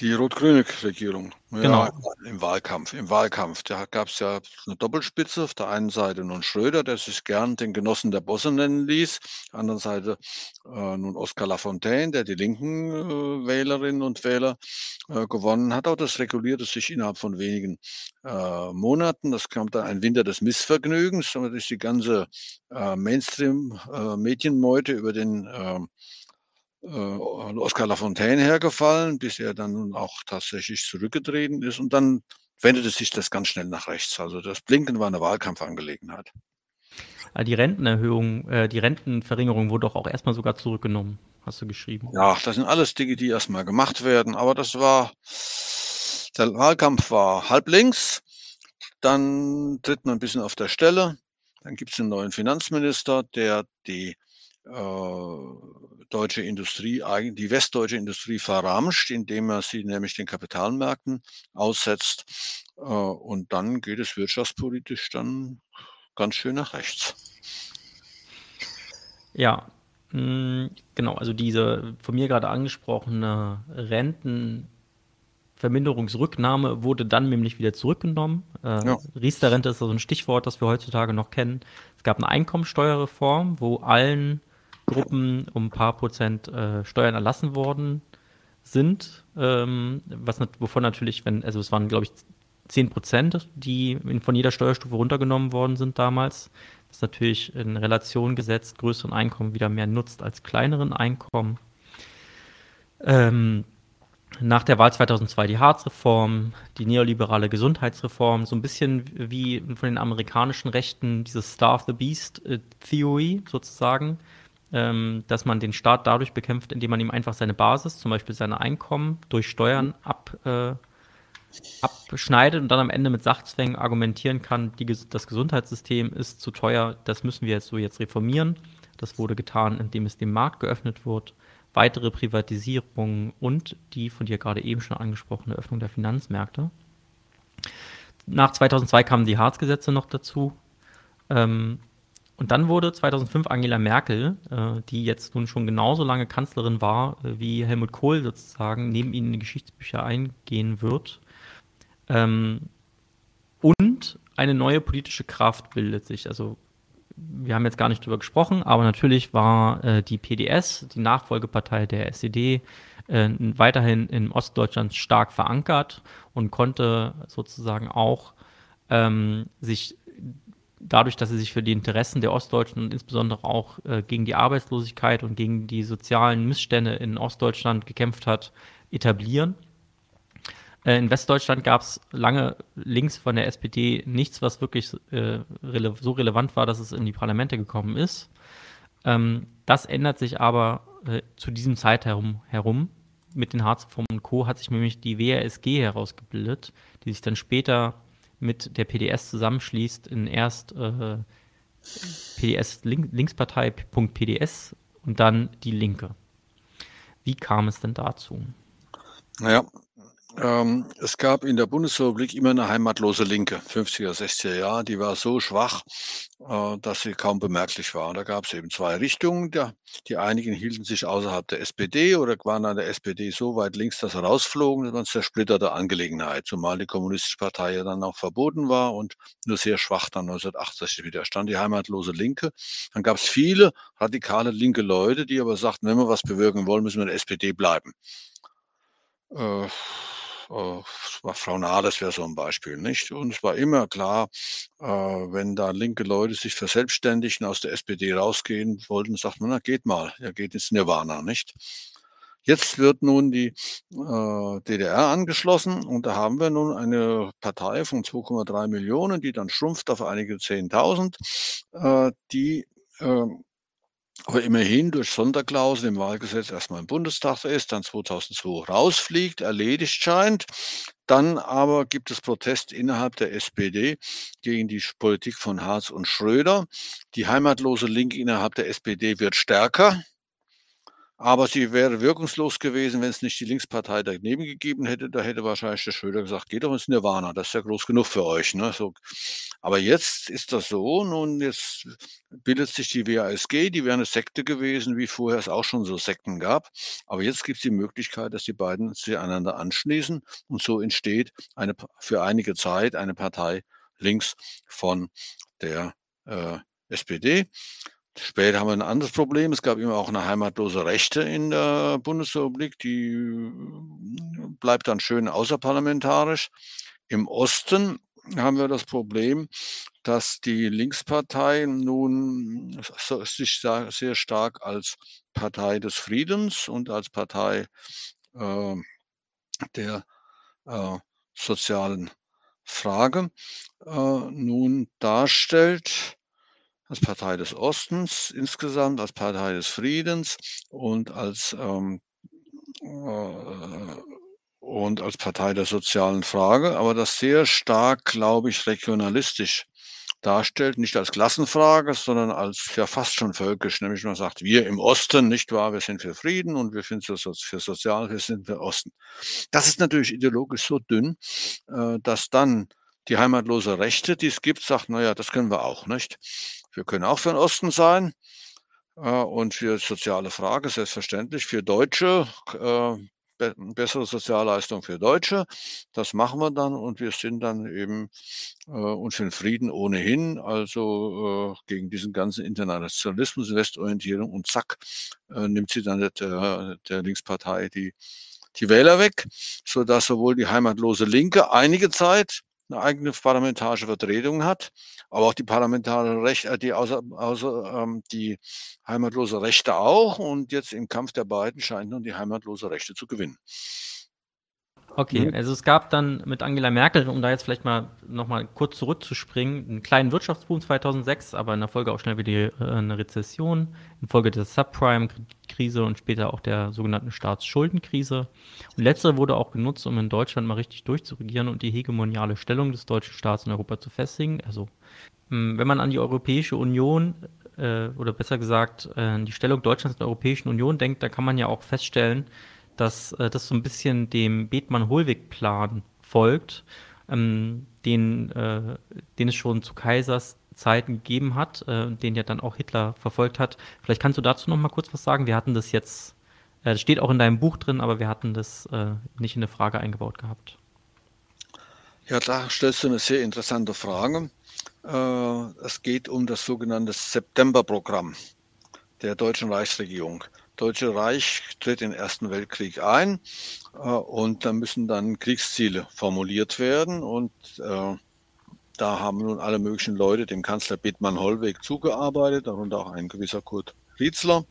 Die rot-grüne Regierung. Ja, genau. Im Wahlkampf. Im Wahlkampf. Da gab es ja eine Doppelspitze. Auf der einen Seite nun Schröder, der sich gern den Genossen der Bosse nennen ließ. Auf der anderen Seite äh, nun Oskar Lafontaine, der die linken äh, Wählerinnen und Wähler äh, gewonnen hat. Auch das regulierte sich innerhalb von wenigen äh, Monaten. Das kam dann ein Winter des Missvergnügens. Damit ist die ganze äh, Mainstream-Medienmeute äh, über den ähm, äh, Oskar Lafontaine hergefallen, bis er dann nun auch tatsächlich zurückgetreten ist. Und dann wendete sich das ganz schnell nach rechts. Also das Blinken war eine Wahlkampfangelegenheit. Ah, die Rentenerhöhung, äh, die Rentenverringerung wurde doch auch erstmal sogar zurückgenommen, hast du geschrieben. Ja, das sind alles Dinge, die erstmal gemacht werden. Aber das war, der Wahlkampf war halblinks. Dann tritt man ein bisschen auf der Stelle. Dann gibt es einen neuen Finanzminister, der die deutsche Industrie, die westdeutsche Industrie verramscht, indem er sie nämlich den Kapitalmärkten aussetzt. Äh, und dann geht es wirtschaftspolitisch dann ganz schön nach rechts. Ja, hm, genau, also diese von mir gerade angesprochene Rentenverminderungsrücknahme wurde dann nämlich wieder zurückgenommen. Äh, ja. Riester-Rente ist so ein Stichwort, das wir heutzutage noch kennen. Es gab eine Einkommensteuerreform, wo allen Gruppen um ein paar Prozent äh, Steuern erlassen worden sind, ähm, was, wovon natürlich, wenn, also es waren, glaube ich, 10 Prozent, die von jeder Steuerstufe runtergenommen worden sind damals. Das ist natürlich in Relation gesetzt, größeren Einkommen wieder mehr nutzt als kleineren Einkommen. Ähm, nach der Wahl 2002 die Harz-Reform, die neoliberale Gesundheitsreform, so ein bisschen wie von den amerikanischen Rechten diese Star of the Beast äh, Theory sozusagen, ähm, dass man den Staat dadurch bekämpft, indem man ihm einfach seine Basis, zum Beispiel seine Einkommen, durch Steuern ab, äh, abschneidet und dann am Ende mit Sachzwängen argumentieren kann, die, das Gesundheitssystem ist zu teuer, das müssen wir jetzt so jetzt reformieren. Das wurde getan, indem es dem Markt geöffnet wird. Weitere Privatisierungen und die von dir gerade eben schon angesprochene Öffnung der Finanzmärkte. Nach 2002 kamen die Harzgesetze noch dazu. Ähm, und dann wurde 2005 Angela Merkel, äh, die jetzt nun schon genauso lange Kanzlerin war, äh, wie Helmut Kohl sozusagen, neben ihnen in die Geschichtsbücher eingehen wird. Ähm, und eine neue politische Kraft bildet sich. Also wir haben jetzt gar nicht drüber gesprochen, aber natürlich war äh, die PDS, die Nachfolgepartei der SED, äh, weiterhin in Ostdeutschland stark verankert und konnte sozusagen auch ähm, sich dadurch, dass sie sich für die Interessen der Ostdeutschen und insbesondere auch äh, gegen die Arbeitslosigkeit und gegen die sozialen Missstände in Ostdeutschland gekämpft hat, etablieren. Äh, in Westdeutschland gab es lange links von der SPD nichts, was wirklich äh, rele so relevant war, dass es in die Parlamente gekommen ist. Ähm, das ändert sich aber äh, zu diesem Zeitraum herum. Mit den Harzreformen und Co. hat sich nämlich die WRSG herausgebildet, die sich dann später mit der PDS zusammenschließt in erst äh, PDS Link, Linkspartei.pds und dann die Linke. Wie kam es denn dazu? Naja, ähm, es gab in der Bundesrepublik immer eine heimatlose Linke, 50er, 60er Jahre. Die war so schwach, äh, dass sie kaum bemerklich war. Da gab es eben zwei Richtungen. Der, die einigen hielten sich außerhalb der SPD oder waren an der SPD so weit links, dass sie rausflogen. Das war eine zersplitterte Angelegenheit, zumal die Kommunistische Partei ja dann auch verboten war und nur sehr schwach dann 1968 wieder stand. Die heimatlose Linke. Dann gab es viele radikale linke Leute, die aber sagten, wenn wir was bewirken wollen, müssen wir in der SPD bleiben. Äh, äh, Frau Nahles wäre so ein Beispiel, nicht? Und es war immer klar, äh, wenn da linke Leute sich verselbstständigen, aus der SPD rausgehen wollten, sagt man, na geht mal, ihr geht ins Nirvana, nicht? Jetzt wird nun die äh, DDR angeschlossen und da haben wir nun eine Partei von 2,3 Millionen, die dann schrumpft auf einige 10.000, äh, die äh, aber immerhin durch Sonderklausel im Wahlgesetz erstmal im Bundestag ist, dann 2002 rausfliegt, erledigt scheint. Dann aber gibt es Protest innerhalb der SPD gegen die Politik von Harz und Schröder. Die heimatlose Linke innerhalb der SPD wird stärker. Aber sie wäre wirkungslos gewesen, wenn es nicht die Linkspartei daneben gegeben hätte. Da hätte wahrscheinlich der Schröder gesagt, geht doch ins Nirvana, das ist ja groß genug für euch. Ne? So. Aber jetzt ist das so, nun jetzt bildet sich die WASG, die wäre eine Sekte gewesen, wie vorher es auch schon so Sekten gab. Aber jetzt gibt es die Möglichkeit, dass die beiden sich einander anschließen und so entsteht eine, für einige Zeit eine Partei links von der äh, SPD. Später haben wir ein anderes Problem. Es gab immer auch eine heimatlose Rechte in der Bundesrepublik, die hm, bleibt dann schön außerparlamentarisch. Im Osten haben wir das Problem, dass die Linkspartei nun sich sehr stark als Partei des Friedens und als Partei äh, der äh, sozialen Frage äh, nun darstellt als Partei des Ostens insgesamt, als Partei des Friedens und als ähm, äh, und als Partei der sozialen Frage, aber das sehr stark, glaube ich, regionalistisch darstellt, nicht als Klassenfrage, sondern als ja fast schon völkisch, nämlich man sagt, wir im Osten, nicht wahr, wir sind für Frieden und wir sind für Sozial, wir sind für Osten. Das ist natürlich ideologisch so dünn, äh, dass dann die heimatlose Rechte, die es gibt, sagt, naja, das können wir auch, nicht? Wir können auch für den Osten sein, äh, und für soziale Frage selbstverständlich. Für Deutsche äh, bessere Sozialleistung für Deutsche. Das machen wir dann und wir sind dann eben äh, und für den Frieden ohnehin, also äh, gegen diesen ganzen Internationalismus, Westorientierung und zack, äh, nimmt sie dann der, der Linkspartei die, die Wähler weg, sodass sowohl die heimatlose Linke einige Zeit eine eigene parlamentarische Vertretung hat, aber auch die parlamentarische Rechte, äh, die, außer, außer, ähm, die heimatlose Rechte auch. Und jetzt im Kampf der beiden scheint nun die heimatlose Rechte zu gewinnen. Okay, mhm. also es gab dann mit Angela Merkel, um da jetzt vielleicht mal nochmal kurz zurückzuspringen, einen kleinen Wirtschaftsboom 2006, aber in der Folge auch schnell wieder äh, eine Rezession, in Folge der Subprime-Krise und später auch der sogenannten Staatsschuldenkrise. Und letztere wurde auch genutzt, um in Deutschland mal richtig durchzuregieren und die hegemoniale Stellung des deutschen Staats in Europa zu festigen. Also hm, wenn man an die Europäische Union äh, oder besser gesagt äh, an die Stellung Deutschlands in der Europäischen Union denkt, da kann man ja auch feststellen, dass äh, das so ein bisschen dem Bethmann-Hollweg-Plan folgt, ähm, den, äh, den es schon zu Kaisers Zeiten gegeben hat, äh, den ja dann auch Hitler verfolgt hat. Vielleicht kannst du dazu noch mal kurz was sagen. Wir hatten das jetzt, äh, das steht auch in deinem Buch drin, aber wir hatten das äh, nicht in eine Frage eingebaut gehabt. Ja, da stellst du eine sehr interessante Frage. Äh, es geht um das sogenannte Septemberprogramm der deutschen Reichsregierung. Deutsche Reich tritt in den Ersten Weltkrieg ein äh, und da müssen dann Kriegsziele formuliert werden und äh, da haben nun alle möglichen Leute dem Kanzler Bittmann Hollweg zugearbeitet, darunter auch ein gewisser Kurt Rietzler.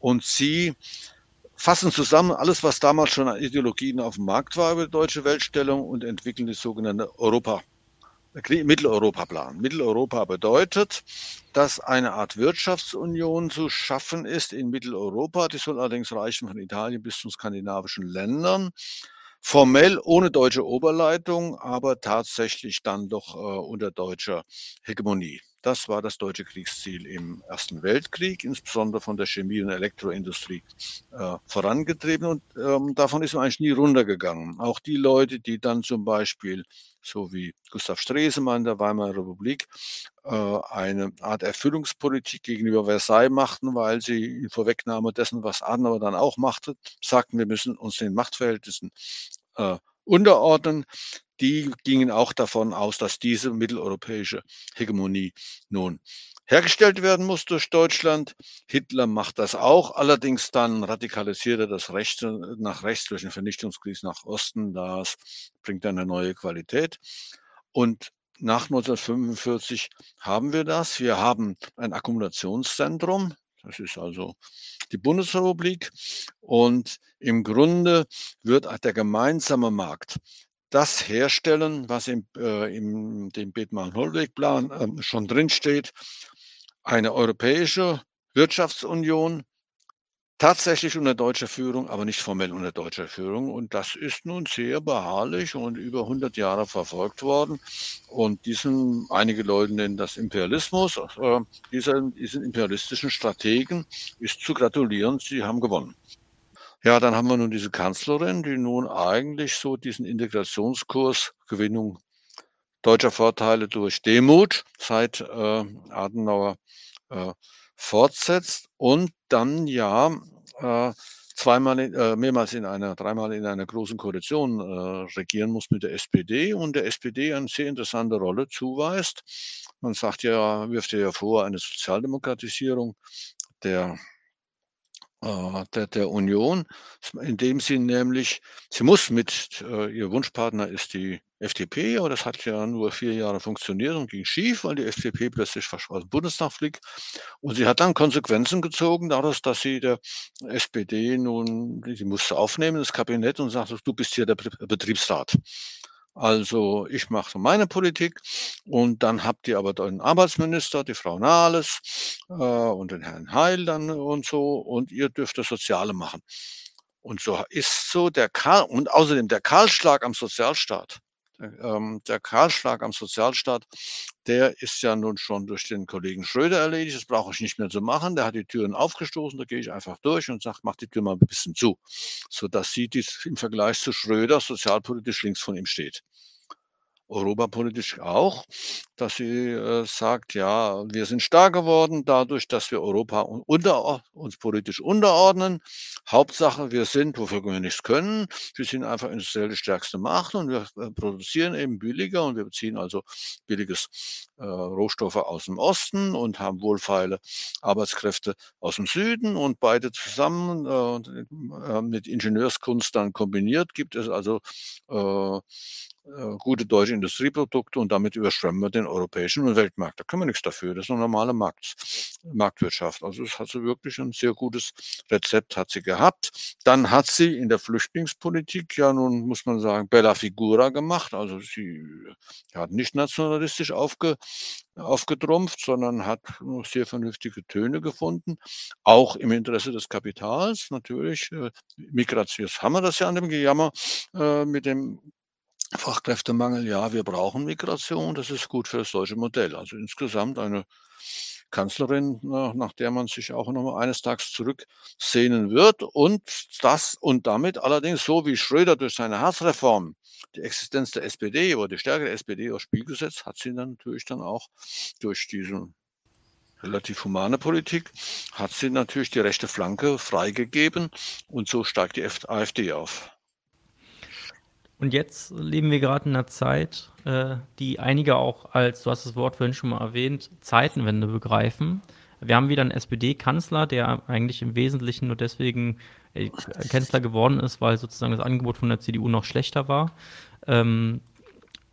Und sie fassen zusammen alles, was damals schon an Ideologien auf dem Markt war über die deutsche Weltstellung und entwickeln die sogenannte Europa Mitteleuropa-Plan. Mitteleuropa bedeutet, dass eine Art Wirtschaftsunion zu schaffen ist in Mitteleuropa. Die soll allerdings reichen von Italien bis zu skandinavischen Ländern. Formell ohne deutsche Oberleitung, aber tatsächlich dann doch äh, unter deutscher Hegemonie. Das war das deutsche Kriegsziel im Ersten Weltkrieg, insbesondere von der Chemie- und Elektroindustrie äh, vorangetrieben. Und ähm, davon ist man eigentlich nie runtergegangen. Auch die Leute, die dann zum Beispiel, so wie Gustav Stresemann der Weimarer Republik, äh, eine Art Erfüllungspolitik gegenüber Versailles machten, weil sie in Vorwegnahme dessen, was Adenauer dann auch machte, sagten, wir müssen uns den Machtverhältnissen äh, unterordnen die gingen auch davon aus, dass diese mitteleuropäische Hegemonie nun hergestellt werden muss durch Deutschland. Hitler macht das auch, allerdings dann radikalisiert er das Recht nach rechts durch den Vernichtungskrieg nach Osten. Das bringt eine neue Qualität. Und nach 1945 haben wir das. Wir haben ein Akkumulationszentrum. Das ist also die Bundesrepublik. Und im Grunde wird der gemeinsame Markt das herstellen, was im, äh, im dem Bethmann-Hollweg-Plan äh, schon drinsteht. Eine europäische Wirtschaftsunion, tatsächlich unter deutscher Führung, aber nicht formell unter deutscher Führung. Und das ist nun sehr beharrlich und über 100 Jahre verfolgt worden. Und diesen, einige Leute nennen das Imperialismus. Äh, dieser, diesen imperialistischen Strategen ist zu gratulieren, sie haben gewonnen. Ja, dann haben wir nun diese Kanzlerin, die nun eigentlich so diesen Integrationskurs Gewinnung deutscher Vorteile durch Demut seit äh, Adenauer äh, fortsetzt und dann ja äh, zweimal, in, äh, mehrmals in einer, dreimal in einer großen Koalition äh, regieren muss mit der SPD und der SPD eine sehr interessante Rolle zuweist. Man sagt ja, wirft ja vor, eine Sozialdemokratisierung der der, der Union, in dem sie nämlich, sie muss mit, äh, ihr Wunschpartner ist die FDP, aber das hat ja nur vier Jahre funktioniert und ging schief, weil die FDP plötzlich aus dem Bundestag fliegt. Und sie hat dann Konsequenzen gezogen, daraus, dass sie der SPD nun, sie musste aufnehmen, das Kabinett, und sagte, du bist hier der Betriebsrat. Also ich mache meine Politik und dann habt ihr aber den Arbeitsminister, die Frau Nahles äh, und den Herrn Heil dann und so und ihr dürft das Soziale machen. Und so ist so der Karl, und außerdem der Kahlschlag am Sozialstaat. Ähm, der Kahlschlag am Sozialstaat, der ist ja nun schon durch den Kollegen Schröder erledigt. Das brauche ich nicht mehr zu machen. Der hat die Türen aufgestoßen. Da gehe ich einfach durch und sage, mach die Tür mal ein bisschen zu, sodass sie dies im Vergleich zu Schröder sozialpolitisch links von ihm steht europapolitisch auch, dass sie äh, sagt, ja, wir sind stark geworden dadurch, dass wir Europa unter, uns politisch unterordnen. Hauptsache, wir sind, wofür wir nichts können, wir sind einfach industriell die stärkste Macht und wir äh, produzieren eben billiger und wir beziehen also billiges äh, Rohstoffe aus dem Osten und haben wohlfeile Arbeitskräfte aus dem Süden und beide zusammen äh, mit Ingenieurskunst dann kombiniert gibt es also äh, äh, gute deutsche Industrieprodukte und damit überschwemmen wir den europäischen und Weltmarkt. Da können wir nichts dafür. Das ist eine normale Markt, Marktwirtschaft. Also es hat sie wirklich ein sehr gutes Rezept hat sie gehabt. Dann hat sie in der Flüchtlingspolitik ja nun, muss man sagen, Bella Figura gemacht. Also sie hat nicht nationalistisch aufge, aufgetrumpft, sondern hat sehr vernünftige Töne gefunden, auch im Interesse des Kapitals natürlich. Äh, Migration, haben wir das ja an dem Gejammer äh, mit dem Fachkräftemangel, ja, wir brauchen Migration, das ist gut für das deutsche Modell. Also insgesamt eine Kanzlerin, nach der man sich auch noch mal eines Tages zurücksehnen wird und das und damit allerdings so wie Schröder durch seine Harzreform die Existenz der SPD oder die Stärke der SPD aufs Spiel gesetzt, hat sie dann natürlich dann auch durch diese relativ humane Politik, hat sie natürlich die rechte Flanke freigegeben und so steigt die AfD auf. Und jetzt leben wir gerade in einer Zeit, äh, die einige auch als, du hast das Wort vorhin schon mal erwähnt, Zeitenwende begreifen. Wir haben wieder einen SPD-Kanzler, der eigentlich im Wesentlichen nur deswegen äh, Kanzler geworden ist, weil sozusagen das Angebot von der CDU noch schlechter war. Ähm,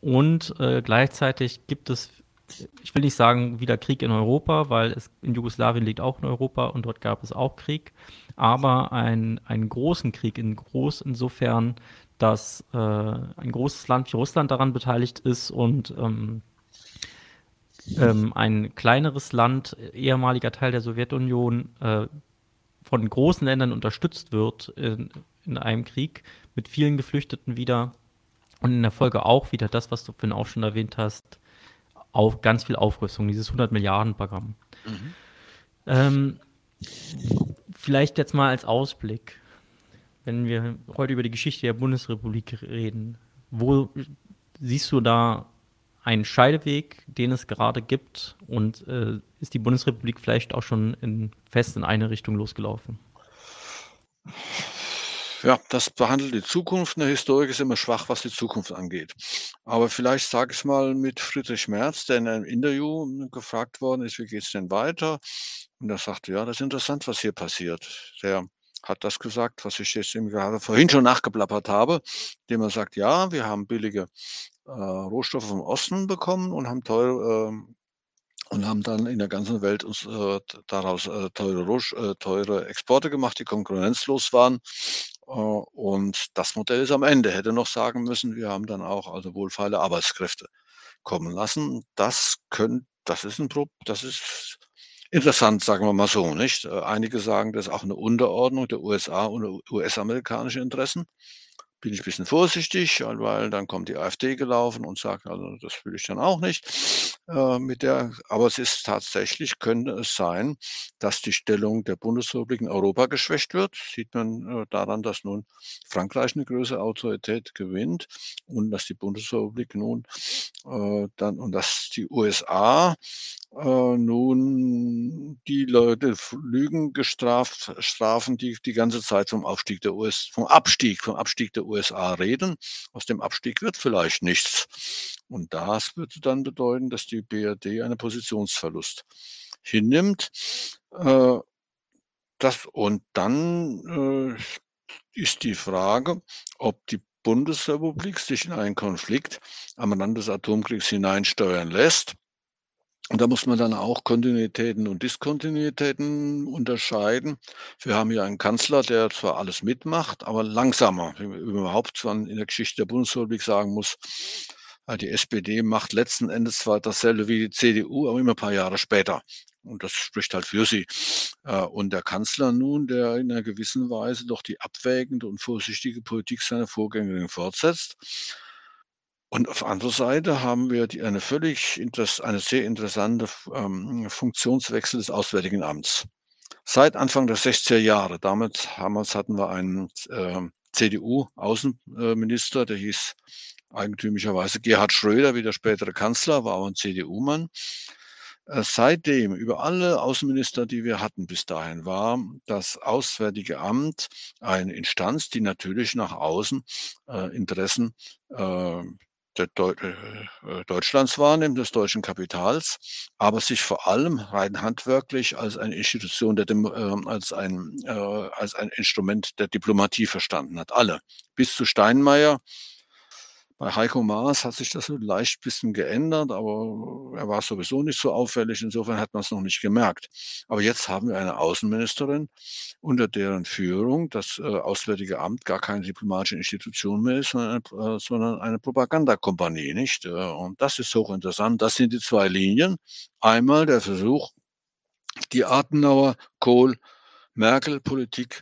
und äh, gleichzeitig gibt es, ich will nicht sagen, wieder Krieg in Europa, weil es in Jugoslawien liegt auch in Europa und dort gab es auch Krieg, aber ein, einen großen Krieg in groß insofern, dass äh, ein großes Land wie Russland daran beteiligt ist und ähm, ähm, ein kleineres Land, ehemaliger Teil der Sowjetunion, äh, von großen Ländern unterstützt wird in, in, einem Krieg mit vielen Geflüchteten wieder und in der Folge auch wieder das, was du vorhin auch schon erwähnt hast, auf ganz viel Aufrüstung, dieses 100 Milliarden Programm. Mhm. Ähm, vielleicht jetzt mal als Ausblick wenn wir heute über die Geschichte der Bundesrepublik reden, wo siehst du da einen Scheideweg, den es gerade gibt? Und äh, ist die Bundesrepublik vielleicht auch schon in, fest in eine Richtung losgelaufen? Ja, das behandelt die Zukunft. Eine Historik ist immer schwach, was die Zukunft angeht. Aber vielleicht sage ich es mal mit Friedrich Merz, der in einem Interview gefragt worden ist, wie geht es denn weiter? Und er sagte, ja, das ist interessant, was hier passiert. Der hat das gesagt, was ich jetzt eben gerade vorhin schon nachgeplappert habe, indem er sagt, ja, wir haben billige äh, Rohstoffe vom Osten bekommen und haben teure äh, und haben dann in der ganzen Welt uns äh, daraus äh, teure, Roh- äh, teure Exporte gemacht, die konkurrenzlos waren. Äh, und das Modell ist am Ende. Hätte noch sagen müssen, wir haben dann auch also wohlfeile Arbeitskräfte kommen lassen. Das können, das ist ein Pro, das ist Interessant, sagen wir mal so, nicht? Äh, einige sagen, das ist auch eine Unterordnung der USA und US-amerikanische Interessen bin ich ein bisschen vorsichtig, weil dann kommt die AfD gelaufen und sagt, also das will ich dann auch nicht äh, mit der. Aber es ist tatsächlich, könnte es sein, dass die Stellung der Bundesrepublik in Europa geschwächt wird. Sieht man äh, daran, dass nun Frankreich eine größere Autorität gewinnt und dass die Bundesrepublik nun äh, dann und dass die USA äh, nun die Leute Lügen gestraft strafen, die die ganze Zeit vom Aufstieg der US, vom Abstieg, vom Abstieg der USA reden. Aus dem Abstieg wird vielleicht nichts. Und das würde dann bedeuten, dass die BRD einen Positionsverlust hinnimmt. Äh, das, und dann äh, ist die Frage, ob die Bundesrepublik sich in einen Konflikt am Rand des Atomkriegs hineinsteuern lässt und da muss man dann auch Kontinuitäten und Diskontinuitäten unterscheiden. Wir haben hier einen Kanzler, der zwar alles mitmacht, aber langsamer, überhaupt in der Geschichte der Bundesrepublik sagen muss. Die SPD macht letzten Endes zwar dasselbe wie die CDU, aber immer ein paar Jahre später. Und das spricht halt für sie. Äh, und der Kanzler nun, der in einer gewissen Weise doch die abwägende und vorsichtige Politik seiner Vorgängerin fortsetzt. Und auf anderer Seite haben wir die, eine völlig eine sehr interessante ähm, Funktionswechsel des Auswärtigen Amts. Seit Anfang der 60er Jahre, damals, damals hatten wir einen äh, CDU-Außenminister, der hieß eigentümlicherweise Gerhard Schröder, wie der spätere Kanzler, war auch ein CDU-Mann. Äh, seitdem, über alle Außenminister, die wir hatten bis dahin, war das Auswärtige Amt eine Instanz, die natürlich nach außen äh, Interessen äh, äh, Deutschlands wahrnimmt, des deutschen Kapitals, aber sich vor allem rein handwerklich als eine Institution der äh, als ein äh, als ein Instrument der Diplomatie verstanden hat. Alle bis zu Steinmeier bei Heiko Maas hat sich das so leicht bisschen geändert, aber er war sowieso nicht so auffällig. Insofern hat man es noch nicht gemerkt. Aber jetzt haben wir eine Außenministerin, unter deren Führung das äh, Auswärtige Amt gar keine diplomatische Institution mehr ist, sondern eine, äh, sondern eine Propagandakompanie, nicht? Äh, und das ist hochinteressant. Das sind die zwei Linien. Einmal der Versuch, die Adenauer, Kohl, Merkel-Politik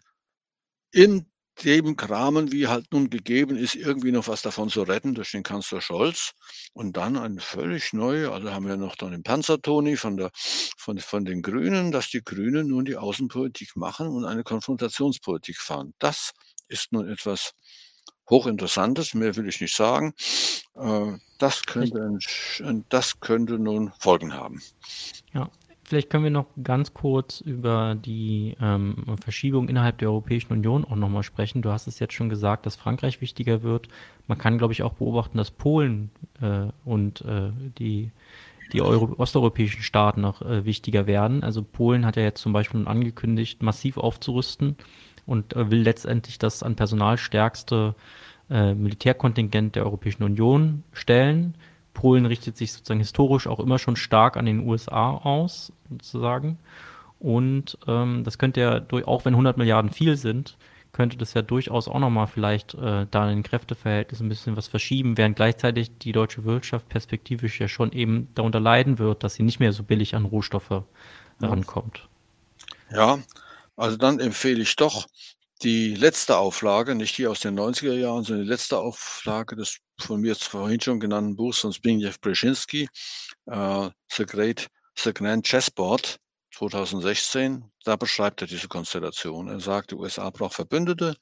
in dem Rahmen, wie halt nun gegeben ist, irgendwie noch was davon zu retten durch den Kanzler Scholz. Und dann eine völlig neue, also haben wir noch dann den Panzertoni von, der, von, von den Grünen, dass die Grünen nun die Außenpolitik machen und eine Konfrontationspolitik fahren. Das ist nun etwas Hochinteressantes, mehr will ich nicht sagen. Äh, das könnte, das könnte nun Folgen haben. Ja, Vielleicht können wir noch ganz kurz über die ähm, Verschiebung innerhalb der Europäischen Union auch nochmal sprechen. Du hast es jetzt schon gesagt, dass Frankreich wichtiger wird. Man kann, glaube ich, auch beobachten, dass Polen äh, und äh, die, die Euro osteuropäischen Staaten noch äh, wichtiger werden. Also Polen hat ja jetzt zum Beispiel angekündigt, massiv aufzurüsten und äh, will letztendlich das an Personal stärkste äh, Militärkontingent der Europäischen Union stellen. Polen richtet sich sozusagen historisch auch immer schon stark an den USA aus, sozusagen. Und ähm, das könnte ja, durch, auch wenn 100 Milliarden viel sind, könnte das ja durchaus auch nochmal vielleicht äh, da in den Kräfteverhältnissen ein bisschen was verschieben, während gleichzeitig die deutsche Wirtschaft perspektivisch ja schon eben darunter leiden wird, dass sie nicht mehr so billig an Rohstoffe rankommt. Ja, also dann empfehle ich doch die letzte Auflage, nicht die aus den 90er Jahren, sondern die letzte Auflage des von mir vorhin schon genannten Buchs von Zbigniew Brzezinski, äh, The Great, The Grand Chessboard 2016, da beschreibt er diese Konstellation. Er sagt, die USA braucht Verbündete,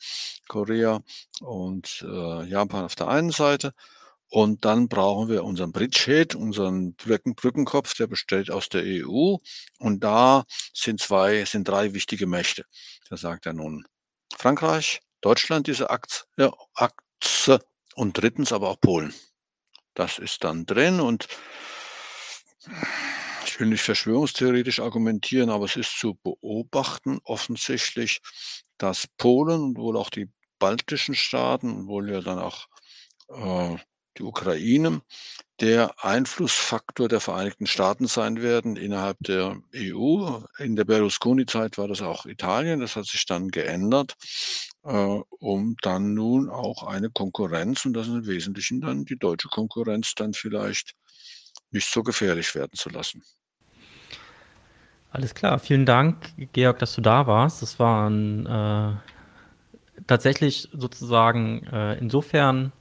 Korea und äh, Japan auf der einen Seite. Und dann brauchen wir unseren Bridgehead, unseren Brücken, Brückenkopf, der besteht aus der EU. Und da sind zwei, sind drei wichtige Mächte. Da sagt er nun Frankreich, Deutschland diese ja, Achse und drittens aber auch Polen. Das ist dann drin und ich will nicht verschwörungstheoretisch argumentieren, aber es ist zu beobachten offensichtlich, dass Polen und wohl auch die baltischen Staaten, wohl ja dann auch äh, die Ukraine der Einflussfaktor der Vereinigten Staaten sein werden innerhalb der EU. In der Berlusconi-Zeit war das auch Italien, das hat sich dann geändert, äh, um dann nun auch eine Konkurrenz, und das ist im Wesentlichen dann die deutsche Konkurrenz, dann vielleicht nicht so gefährlich werden zu lassen. Alles klar, vielen Dank, Georg, dass du da warst. Das war ein, äh, tatsächlich sozusagen äh, insofern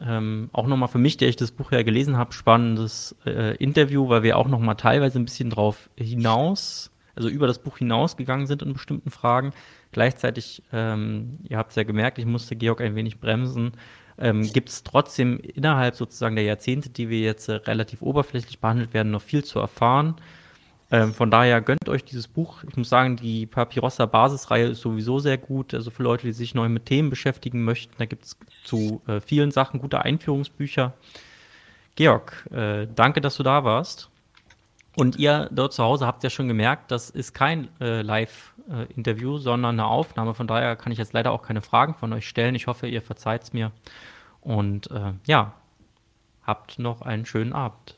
ähm, auch nochmal für mich, der ich das Buch ja gelesen habe, spannendes äh, Interview, weil wir auch nochmal teilweise ein bisschen drauf hinaus, also über das Buch hinausgegangen sind in bestimmten Fragen. Gleichzeitig, ähm, ihr habt es ja gemerkt, ich musste Georg ein wenig bremsen, ähm, gibt es trotzdem innerhalb sozusagen der Jahrzehnte, die wir jetzt äh, relativ oberflächlich behandelt werden, noch viel zu erfahren. Ähm, von daher gönnt euch dieses Buch. Ich muss sagen, die Papyrossa Basisreihe ist sowieso sehr gut. Also für Leute, die sich neu mit Themen beschäftigen möchten, da gibt es zu äh, vielen Sachen gute Einführungsbücher. Georg, äh, danke, dass du da warst. Und ihr dort zu Hause habt ja schon gemerkt, das ist kein äh, Live-Interview, sondern eine Aufnahme. Von daher kann ich jetzt leider auch keine Fragen von euch stellen. Ich hoffe, ihr verzeiht es mir. Und äh, ja, habt noch einen schönen Abend.